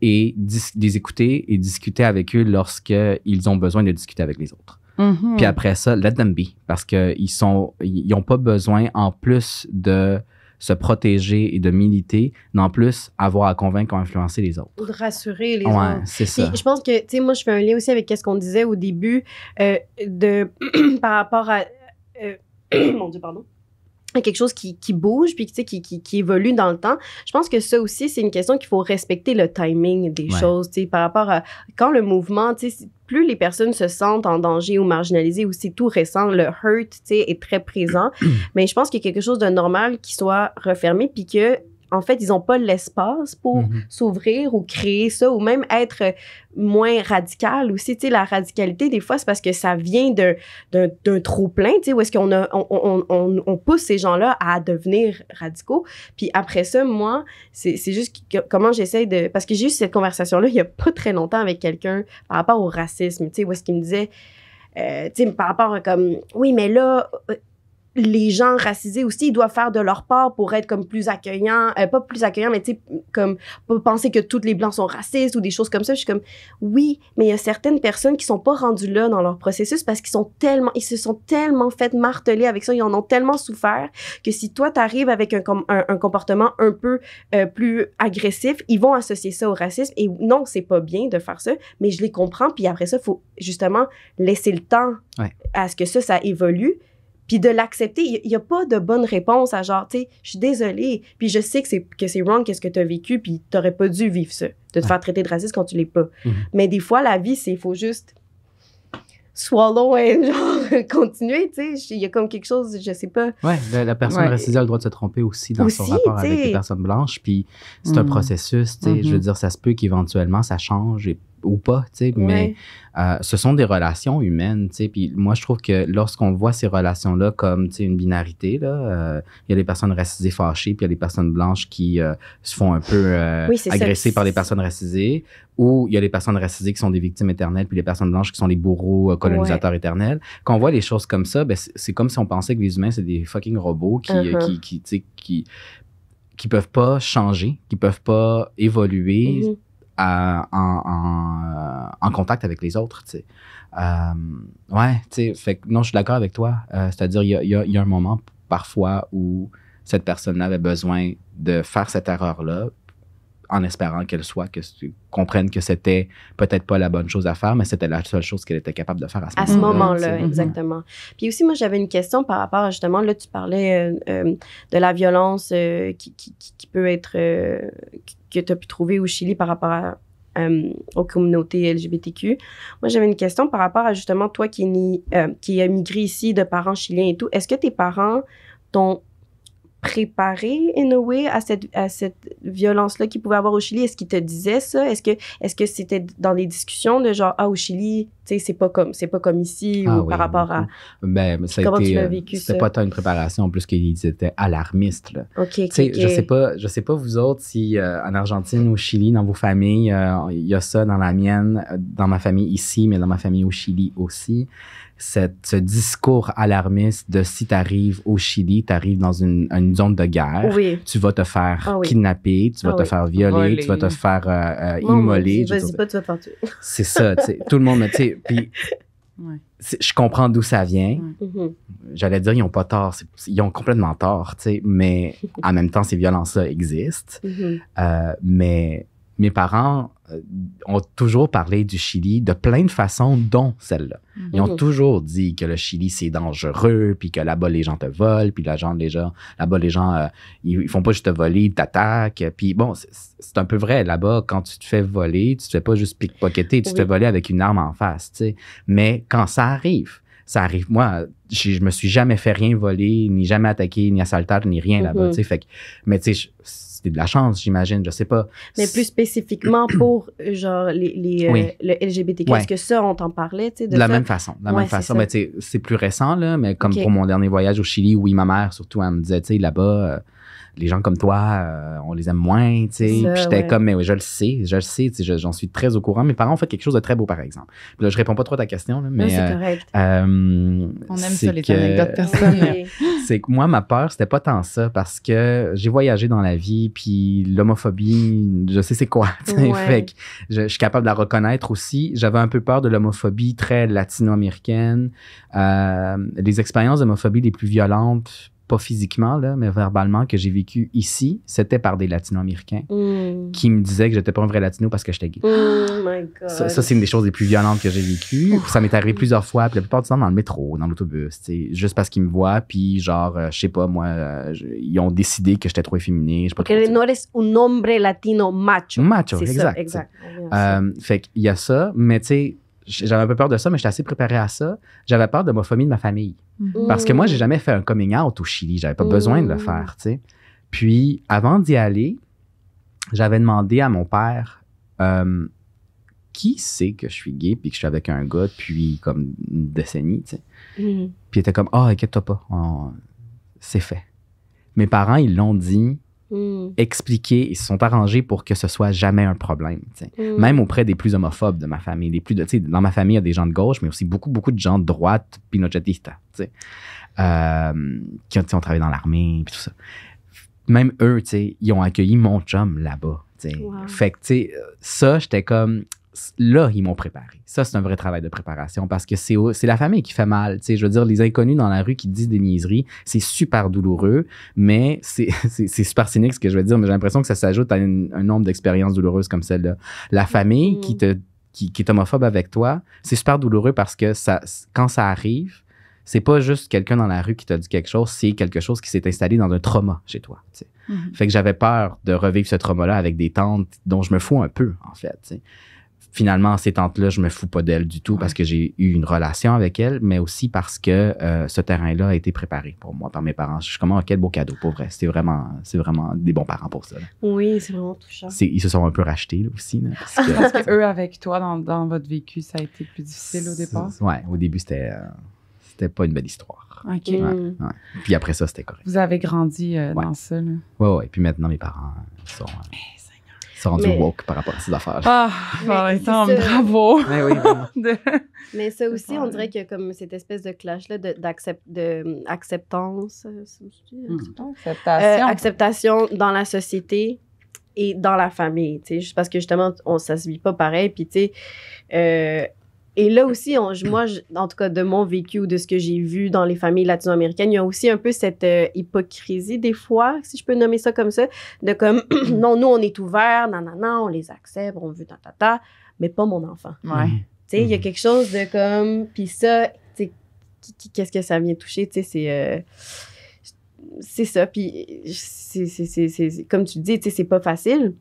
et dis- les écouter et discuter avec eux lorsqu'ils ont besoin de discuter avec les autres. Mhm. Puis après ça, let them be. Parce qu'ils sont, ils n'ont pas besoin, en plus de se protéger et de militer, d'en plus avoir à convaincre ou influencer les autres. Ou de rassurer les Ouais, autres. c'est Puis, ça. je pense que, tu sais, moi, je fais un lien aussi avec ce qu'on disait au début euh, de, par rapport à. euh, mon Dieu, pardon. à quelque chose qui, qui bouge puis tu sais, qui, qui, qui évolue dans le temps. Je pense que ça aussi, c'est une question qu'il faut respecter le timing des Ouais. choses, tu sais, par rapport à quand le mouvement, tu sais, plus les personnes se sentent en danger ou marginalisées ou c'est tout récent, le hurt, tu sais, est très présent. Mais je pense qu'il y a quelque chose de normal qui soit refermé puis que en fait, ils n'ont pas l'espace pour Mhm. s'ouvrir ou créer ça ou même être moins radical aussi. Tu sais, la radicalité, des fois, c'est parce que ça vient d'un, trop-plein, tu sais, où est-ce qu'on on, on, on, on pousse ces gens-là à devenir radicaux. Puis après ça, moi, c'est, juste que- comment j'essaie de... Parce que j'ai eu cette conversation-là il y a pas très longtemps avec quelqu'un par rapport au racisme, tu sais, où est-ce qu'il me disait... euh, tu sais, par rapport à comme... Oui, mais là... euh, les gens racisés aussi, ils doivent faire de leur part pour être comme plus accueillants, euh, pas plus accueillants, mais tu sais, comme pas penser que tous les blancs sont racistes ou des choses comme ça. Je suis comme, oui, mais il y a certaines personnes qui sont pas rendues là dans leur processus parce qu'ils sont tellement, ils se sont tellement fait marteler avec ça, ils en ont tellement souffert que si toi t'arrives avec un, un, un comportement un peu euh, plus agressif, ils vont associer ça au racisme. Et non, c'est pas bien de faire ça, mais je les comprends. Puis après ça, faut justement laisser le temps Ouais. à ce que ça, ça évolue puis de l'accepter. Il n'y a pas de bonne réponse à genre, tu sais, je suis désolée, puis je sais que c'est, que c'est wrong, qu'est-ce que tu as vécu, puis tu n'aurais pas dû vivre ça, de te Ouais. faire traiter de raciste quand tu l'es pas. Mhm. Mais des fois, la vie, c'est, il faut juste swallow genre continuer, tu sais. Il y a comme quelque chose, je sais pas. Ouais, la, la personne Ouais. racisée a le droit de se tromper aussi dans son rapport avec les personnes blanches. Puis c'est un Mhm. processus, tu sais. Je veux Mhm. dire, ça se peut qu'éventuellement ça change et- ou pas, tu sais. Mais euh, ce sont des relations humaines, tu sais. Puis moi, je trouve que lorsqu'on voit ces relations-là comme, tu sais, une binarité, là, euh, il y a les personnes racisées fâchées, puis il y a les personnes blanches qui euh, se font un peu euh, Oui, ça. agressées par les personnes racisées, ou il y a les personnes racisées qui sont des victimes éternelles, puis les personnes blanches qui sont les bourreaux euh, colonisateurs éternels. Quand on voit les choses comme ça, ben, c'est comme si on pensait que les humains, c'est des fucking robots qui, euh, Uh-huh. qui, qui, qui, qui peuvent pas changer, qui peuvent pas évoluer Mhm. à- en, en, en contact avec les autres, tu sais. Euh, ouais, tu sais, fait non, je suis d'accord avec toi. Euh, C'est-à-dire, il y a, y a- il y a un moment parfois où cette personne avait besoin de faire cette erreur-là en espérant qu'elle soit, que tu comprennes que c'était peut-être pas la bonne chose à faire, mais c'était la seule chose qu'elle était capable de faire à ce À ce moment-là. moment-là, sais. exactement. Puis aussi, moi, j'avais une question par rapport à, justement, là, tu parlais euh, euh, de la violence euh, qui, qui, qui- qui peut être, euh, que tu as pu trouver au Chili par rapport à, euh, aux communautés LGBTQ. Moi, j'avais une question par rapport à justement toi qui, es euh, qui a migré ici de parents chiliens et tout. Est-ce que tes parents t'ont préparé, in a way, à cette, à cette violence-là qu'il pouvait avoir au Chili? Est-ce qu'ils te disaient ça? Est-ce que est-ce que c'était dans les discussions de genre, ah, au Chili, tu sais, c'est pas comme, c'est pas comme ici Ah ou oui, par rapport à... Ben, ça a Comment été, tu l'as euh, vécu, C'était pas tant une préparation, en plus qu'ils étaient alarmistes. Là. OK, je sais pas, je sais pas vous autres si euh, en Argentine ou au Chili, dans vos familles, euh, il y a ça dans la mienne, dans ma famille ici, mais dans ma famille au Chili aussi. Cette, ce discours alarmiste de si tu arrives au Chili, tu arrives dans une, une zone de guerre, Oui. tu vas te faire Ah oui. kidnapper, tu vas Ah te oui. faire violer, Voler. tu vas te faire euh, euh, Non, immoler. vas-y, pas, tu vas te faire tuer. C'est ça. Tout le monde, tu sais, puis Ouais. je comprends d'où ça vient. Ouais. Mhm. J'allais dire, ils n'ont pas tort. Ils ont complètement tort, tu sais. Mais en même temps, ces violences-là existent. Mhm. Euh, mais mes parents euh, ont toujours parlé du Chili de plein de façons, dont celle-là. Ils ont Mhm. toujours dit que le Chili, c'est dangereux, puis que là-bas, les gens te volent, puis là, gens, les gens, là-bas, les gens, euh, ils, ils font pas juste te voler, ils t'attaquent. Puis bon, c'est- un peu vrai. Là-bas, quand tu te fais voler, tu te fais pas juste pickpocketer, tu te fais voler avec une arme en face, tu sais. Mais quand ça arrive, ça arrive. Moi, j'ai- je me suis jamais fait rien voler, ni jamais attaqué, ni assalté, ni rien là-bas, Mhm. tu sais. Fait que, mais tu sais, je- c'était de la chance, j'imagine, je sais pas. Mais plus spécifiquement pour, genre, les, les, euh, le LGBTQ, Ouais. est-ce que ça, on t'en parlait, de, De la ça? même façon. De la Ouais, même façon. c'est plus récent, là, mais comme pour mon dernier voyage au Chili, oui, ma mère, surtout, elle me disait, tu sais, là-bas, euh, les gens comme toi, euh, on les aime moins, tu sais. Puis j'étais ouais. comme, mais oui, je le sais, je le sais, tu sais, je- j'en suis très au courant. Mes parents ont fait quelque chose de très beau, par exemple. Puis là, je réponds pas trop à ta question, là, mais. c'est euh, correct. euh, On aime c'est ça, les que- anecdotes personnelles. C'est que moi, ma peur, c'était pas tant ça parce que j'ai voyagé dans la vie, puis l'homophobie, je sais c'est quoi. tu sais. Ouais. Fait que je, je suis capable de la reconnaître aussi. J'avais un peu peur de l'homophobie très latino-américaine. Euh, les expériences d'homophobie les plus violentes, pas physiquement, là, mais verbalement, que j'ai vécues ici, c'était par des latino-américains Mm. qui me disaient que j'étais pas un vrai latino parce que j'étais gay. Oh my God. Ça, ça, c'est une des choses les plus violentes que j'ai vécues. Ça m'est arrivé plusieurs fois, puis la plupart du temps dans le métro, dans l'autobus, juste parce qu'ils me voient, puis genre, euh, je sais pas, moi, euh, ils ont décidé que j'étais trop efféminé, pas trop, no eres un hombre latino macho. Macho, exact. Ça, exact. Euh, fait qu'il y a ça, mais tu sais, j'avais un peu peur de ça, mais j'étais assez préparé à ça. J'avais peur de l'homophobie de ma famille. Mhm. Parce que moi, j'ai jamais fait un coming out au Chili. J'avais pas besoin de le Mm. faire, tu sais. Puis, avant d'y aller, j'avais demandé à mon père euh, qui sait que je suis gay puis que je suis avec un gars depuis comme une décennie, tu sais. Mm. Puis il était comme, ah, inquiète-toi pas, on- c'est fait. Mes parents, ils l'ont dit, Mm. expliqué, ils se sont arrangés pour que ce soit jamais un problème. Mm. Même auprès des plus homophobes de ma famille. Les plus de, dans ma famille, il y a des gens de gauche, mais aussi beaucoup, beaucoup de gens de droite, sais, euh, qui ont, travaillé dans l'armée, tout ça. Même eux, ils ont accueilli mon chum là-bas. Wow. Fait que, ça, j'étais comme... Là, ils m'ont préparé. Ça, c'est un vrai travail de préparation parce que c'est la famille qui fait mal. Tu sais, je veux dire, les inconnus dans la rue qui disent des niaiseries, c'est super douloureux, mais c'est c'est- c'est super cynique ce que je veux dire, mais j'ai l'impression que ça s'ajoute à une- un nombre d'expériences douloureuses comme celle-là. La famille Mhm. qui, te, qui, qui est homophobe avec toi, c'est super douloureux parce que ça, quand ça arrive, c'est pas juste quelqu'un dans la rue qui t'a dit quelque chose, c'est quelque chose qui s'est installé dans un trauma chez toi. tu sais. Mhm. Fait que j'avais peur de revivre ce trauma-là avec des tantes dont je me fous un peu, en fait. tu sais. Finalement, ces tantes-là, je me fous pas d'elles du tout Ouais. parce que j'ai eu une relation avec elles, mais aussi parce que euh, ce terrain-là a été préparé pour moi par mes parents. Je suis comme, oh, quel beau cadeau, pour vrai. C'est vraiment, c'est vraiment des bons parents pour ça. là. Oui, c'est vraiment touchant. Ils se sont un peu rachetés là, aussi. là, parce que- Parce que eux, avec toi, dans, dans votre vécu, ça a été plus difficile au départ? Ouais, au début, c'était, euh, c'était pas une belle histoire. OK. Mm. Puis après ça, c'était correct. Vous avez grandi euh, Ouais. dans ça, là. Ouais, ouais. Puis maintenant, mes parents sont, euh, sont rendus Mais- woke par rapport à ces affaires. Ah, ça. bravo. Mais oui, vraiment. De- Mais ça aussi, on dirait que comme cette espèce de clash-là de- d'accept- de, acceptance, euh, c'est- c'est- Mm. acceptance? Euh, Acceptation. acceptation dans la société et dans la famille, tu sais, juste parce que justement, on, ça se vit pas pareil, puis tu sais, euh, et là aussi, on- moi, je- en tout cas, de mon vécu ou de ce que j'ai vu dans les familles latino-américaines, il y a aussi un peu cette euh, hypocrisie des fois, si je peux nommer ça comme ça, de comme, non, nous, on est ouverts, non, non, non, on les accepte, on veut ta, ta, ta, mais pas mon enfant. Ouais. Tu sais, il y a quelque chose de comme. Puis ça, tu sais, qu'est-ce que ça vient toucher? Tu sais, c'est. euh, c'est ça. Puis, c'est, comme tu dis, tu sais, c'est pas facile.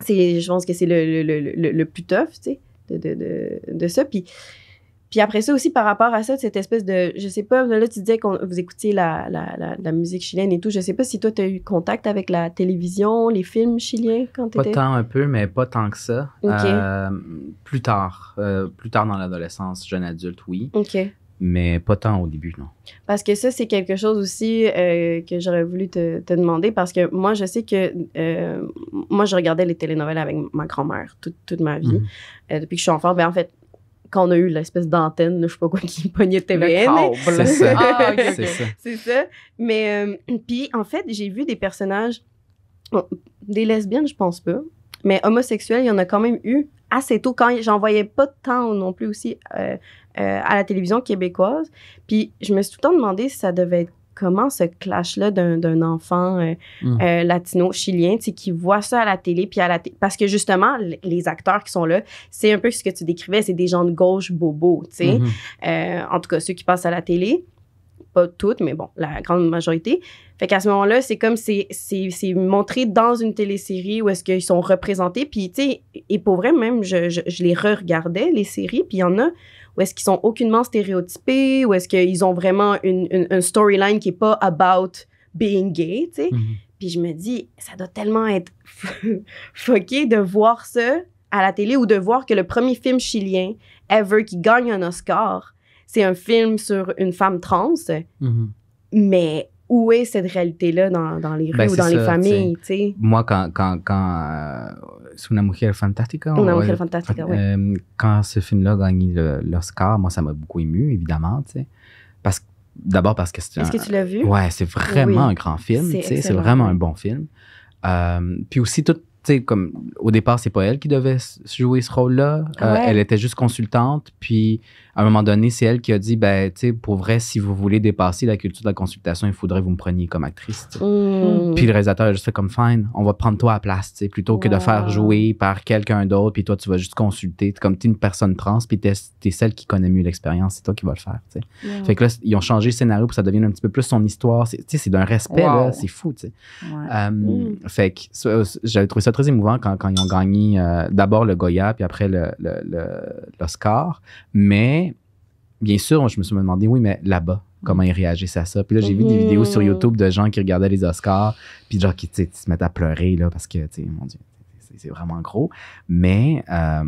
c'est, je pense que c'est le, le, le, le plus tough, tu sais, de, de, de, de ça. Puis, puis après ça aussi, par rapport à ça, cette espèce de, je sais pas, là, tu disais que vous écoutiez la, la, la, la, musique chilienne et tout. Je sais pas si toi, tu as eu contact avec la télévision, les films chiliens quand tu étais... Pas tant un peu, mais pas tant que ça. Euh, plus tard, euh, plus tard dans l'adolescence, jeune adulte, oui. OK. Mais pas tant au début, non. Parce que ça, c'est quelque chose aussi euh, que j'aurais voulu te, te, demander parce que moi, je sais que moi, je regardais les télénovelas avec ma grand-mère toute, toute, ma vie. Mhm. depuis que je suis enfant, ben, en fait, quand on a eu l'espèce d'antenne, je sais pas quoi, qui pognait TVN. C'est ça. ah, C'est ça. C'est ça. Mais, euh, puis, en fait, j'ai vu des personnages, des lesbiennes, je pense pas, mais homosexuels, il y en a quand même eu assez tôt, quand j'en voyais pas tant non plus aussi euh, euh, à la télévision québécoise. Puis, je me suis tout le temps demandé si ça devait être comment ce clash-là d'un enfant euh, mm. euh, latino-chilien, qui voit ça à la télé, puis à la parce que justement, les acteurs qui sont là, c'est un peu ce que tu décrivais, c'est des gens de gauche bobos, tu sais. Mm-hmm. Euh, en tout cas, ceux qui passent à la télé, pas toutes, mais bon, la grande majorité. Fait qu'à ce moment-là, c'est comme c'est montré dans une télésérie où est-ce qu'ils sont représentés. Puis, tu sais, et pour vrai, même, je, je, je les re-regardais, les séries, puis il y en a ou est-ce qu'ils sont aucunement stéréotypés, ou est-ce qu'ils ont vraiment une, une, storyline qui est pas about being gay, tu sais? Mm-hmm. Puis je me dis, ça doit tellement être fucké de voir ça à la télé ou de voir que le premier film chilien ever qui gagne un Oscar, c'est un film sur une femme trans. Mm-hmm. Mais où est cette réalité-là dans, dans les rues ben, ou dans les familles, tu sais? Moi, quand, quand, quand euh, c'est Una Mujer Fantástica. Una Mujer Fantástica, oui. Euh, quand ce film-là a gagné l'Oscar, moi, ça m'a beaucoup ému, évidemment, tu sais. Parce D'abord parce que c'est Est-ce que tu l'as vu? Ouais, c'est vraiment un grand film, tu sais. C'est vraiment un bon film. Euh, puis aussi, tout, comme au départ, c'est pas elle qui devait jouer ce rôle-là. Euh, elle était juste consultante. Puis à un moment donné, c'est elle qui a dit ben, tu sais, pour vrai, si vous voulez dépasser la culture de la consultation, il faudrait que vous me preniez comme actrice. Mmh. Puis le réalisateur a juste fait comme fine, on va prendre toi à place, tu sais, plutôt que de faire jouer par quelqu'un d'autre, puis toi, tu vas juste consulter. Comme tu es une personne trans, puis tu es, celle qui connaît mieux l'expérience, c'est toi qui vas le faire. tu sais. Fait que là, ils ont changé le scénario pour que ça devienne un petit peu plus son histoire. Tu sais, c'est d'un respect, là, c'est fou. tu sais. Euh, mmh. Fait que j'avais trouvé ça très émouvant quand, quand ils ont gagné euh, d'abord le Goya, puis après l'Oscar. Le, Mais bien sûr, je me suis demandé, oui, mais là-bas, comment ils réagissaient à ça? Puis là, j'ai vu des vidéos sur YouTube de gens qui regardaient les Oscars, puis genre qui se mettent à pleurer, là, parce que, tu sais, mon Dieu, c'est vraiment gros. Mais euh,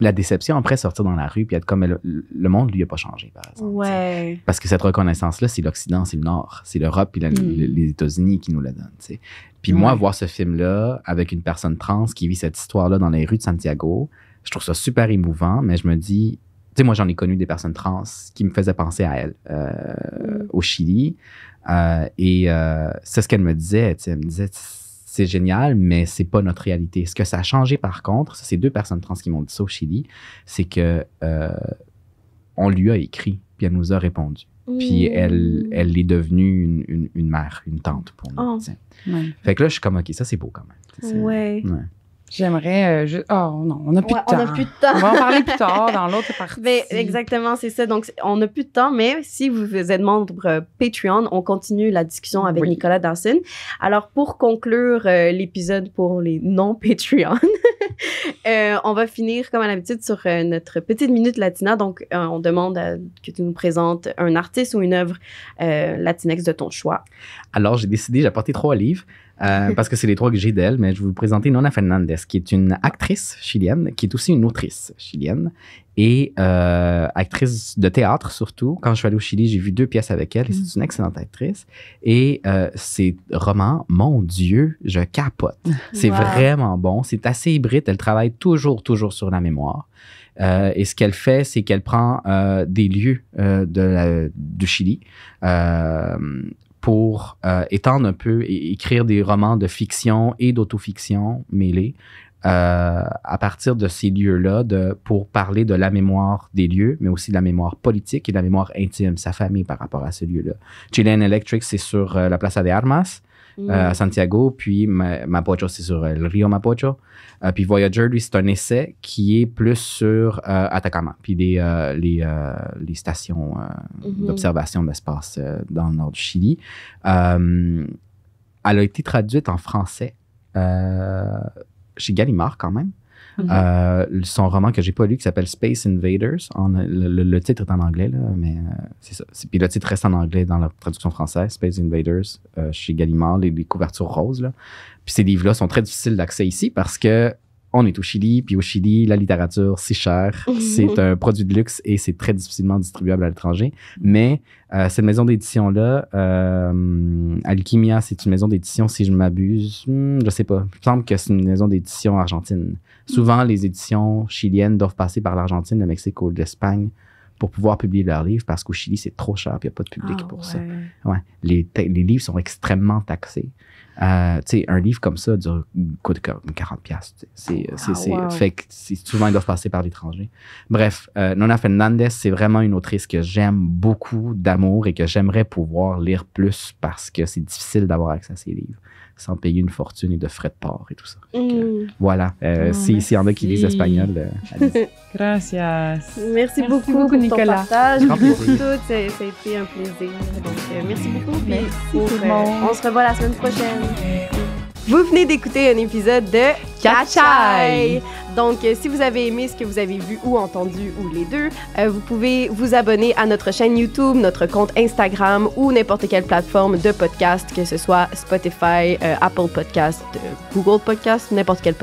la déception après sortir dans la rue puis être comme le, monde lui a pas changé par exemple ouais. parce que cette reconnaissance là c'est l'Occident c'est le Nord c'est l'Europe puis mm. les États-Unis qui nous la donnent sais. puis moi voir ce film là avec une personne trans qui vit cette histoire là dans les rues de Santiago je trouve ça super émouvant mais je me dis tu sais moi j'en ai connu des personnes trans qui me faisaient penser à elle euh, mm. au Chili euh, et euh, c'est ce qu'elle me disait elle me disait c'est génial, mais c'est pas notre réalité. Ce que ça a changé par contre, c'est deux personnes trans qui m'ont dit ça au Chili, c'est que euh, on lui a écrit, puis elle nous a répondu. Puis elle, elle est devenue une, mère, une tante pour nous. Oh. Fait que là, je suis comme, OK, ça, c'est beau quand même. Ouais. ouais. J'aimerais euh, juste. Oh non, on n'a plus, de temps. On a plus de temps. on va en parler plus tard dans l'autre partie. Mais exactement, c'est ça. Donc, on n'a plus de temps, mais si vous êtes membre euh, Patreon, on continue la discussion avec Nicolas Dawson. Alors, pour conclure euh, l'épisode pour les non-Patreon, on va finir, comme à l'habitude, sur notre petite minute latina. Donc, on demande que tu nous présentes un artiste ou une œuvre latinex de ton choix. Alors, j'ai décidé, j'ai apporté trois livres. Euh, parce que c'est les trois que j'ai d'elle, mais je vais vous présenter Nona Fernandez, qui est une actrice chilienne, qui est aussi une autrice chilienne et euh, actrice de théâtre surtout. Quand je suis allé au Chili, j'ai vu deux pièces avec elle et c'est mm. une excellente actrice. Et euh, ses romans, mon Dieu, je capote. C'est vraiment bon. C'est assez hybride. Elle travaille toujours, toujours sur la mémoire. Euh, et ce qu'elle fait, c'est qu'elle prend euh, des lieux euh, de la, du Chili, euh, pour euh, étendre un peu et écrire des romans de fiction et d'autofiction mêlés euh, à partir de ces lieux-là pour parler de la mémoire des lieux, mais aussi de la mémoire politique et de la mémoire intime, sa famille par rapport à ce lieu-là. Chilean Electric, c'est sur euh, la Plaza de Armas. Euh, à Santiago, puis Mapocho, c'est sur le Rio Mapocho. Euh, puis Voyager, lui, c'est un essai qui est plus sur euh, Atacama, puis les, les, les stations mm-hmm. d'observation d'espace dans le nord du Chili. elle a été traduite en français chez Gallimard quand même. Euh, son roman que j'ai pas lu qui s'appelle Space Invaders. Le, titre est en anglais, là, mais euh, c'est ça. Puis le titre reste en anglais dans la traduction française, Space Invaders, euh, chez Gallimard, les, les couvertures roses. Là. Puis ces livres-là sont très difficiles d'accès ici parce que on est au Chili, puis au Chili, la littérature, c'est cher, c'est un produit de luxe et c'est très difficilement distribuable à l'étranger. Mais euh, cette maison d'édition-là, euh, Alchimia, c'est une maison d'édition, si je m'abuse, hmm, je sais pas. Il me semble que c'est une maison d'édition argentine. Souvent, les éditions chiliennes doivent passer par l'Argentine, le Mexique ou l'Espagne pour pouvoir publier leurs livres parce qu'au Chili, c'est trop cher et il n'y a pas de public Ah, pour ça. ouais. Les livres sont extrêmement taxés. Euh, tu sais, un livre comme ça dure, coûte comme 40 pièces. C'est, c'est, Ah, c'est- wow. fait que souvent ils doivent passer par l'étranger. Bref, euh, Nona Fernandez, c'est vraiment une autrice que j'aime beaucoup d'amour et que j'aimerais pouvoir lire plus parce que c'est difficile d'avoir accès à ses livres sans payer une fortune et de frais de port et tout ça. Mm. Voilà. Euh, Oh, si- S'il y en a qui lisent merci. espagnol, euh, allez-y. Gracias. Merci, Merci beaucoup, beaucoup, pour ton Nicolas. partage. Grand Pour plaisir. tout, ça, a été un plaisir. Donc, euh, merci beaucoup. Puis Merci pour, tout le euh, monde. on se revoit la semaine prochaine. Vous venez d'écouter un épisode de Catchai. Donc, euh, si vous avez aimé ce que vous avez vu ou entendu, ou les deux, euh, vous pouvez vous abonner à notre chaîne YouTube, notre compte Instagram ou n'importe quelle plateforme de podcast, que ce soit Spotify, euh, Apple Podcast, Google Podcast, n'importe quelle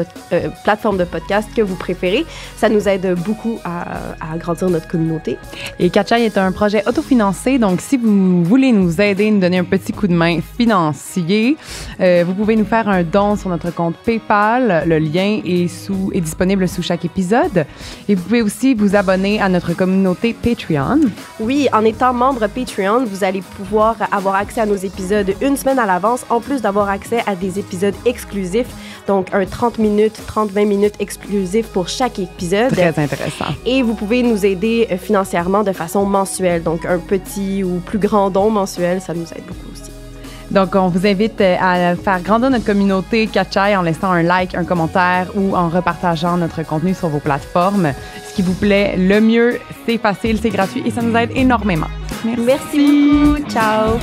plateforme de podcast que vous préférez. Ça nous aide beaucoup à, à agrandir notre communauté. Et Catchai est un projet autofinancé, donc si vous voulez nous aider, nous donner un petit coup de main financier, vous pouvez nous faire un don sur notre compte PayPal. Le lien est, sous, est disponible sous chaque épisode. Et vous pouvez aussi vous abonner à notre communauté Patreon. Oui, en étant membre Patreon, vous allez pouvoir avoir accès à nos épisodes une semaine à l'avance, en plus d'avoir accès à des épisodes exclusifs, donc un 30 minutes, 30-20 minutes exclusifs pour chaque épisode. Très intéressant. Et vous pouvez nous aider euh, financièrement de façon mensuelle, donc un petit ou plus grand don mensuel, ça nous aide beaucoup aussi. Donc, on vous invite euh, à faire grandir notre communauté Catchai en laissant un like, un commentaire ou en repartageant notre contenu sur vos plateformes. Ce qui vous plaît le mieux, c'est facile, c'est gratuit et ça nous aide énormément. Merci, Merci beaucoup. Ciao.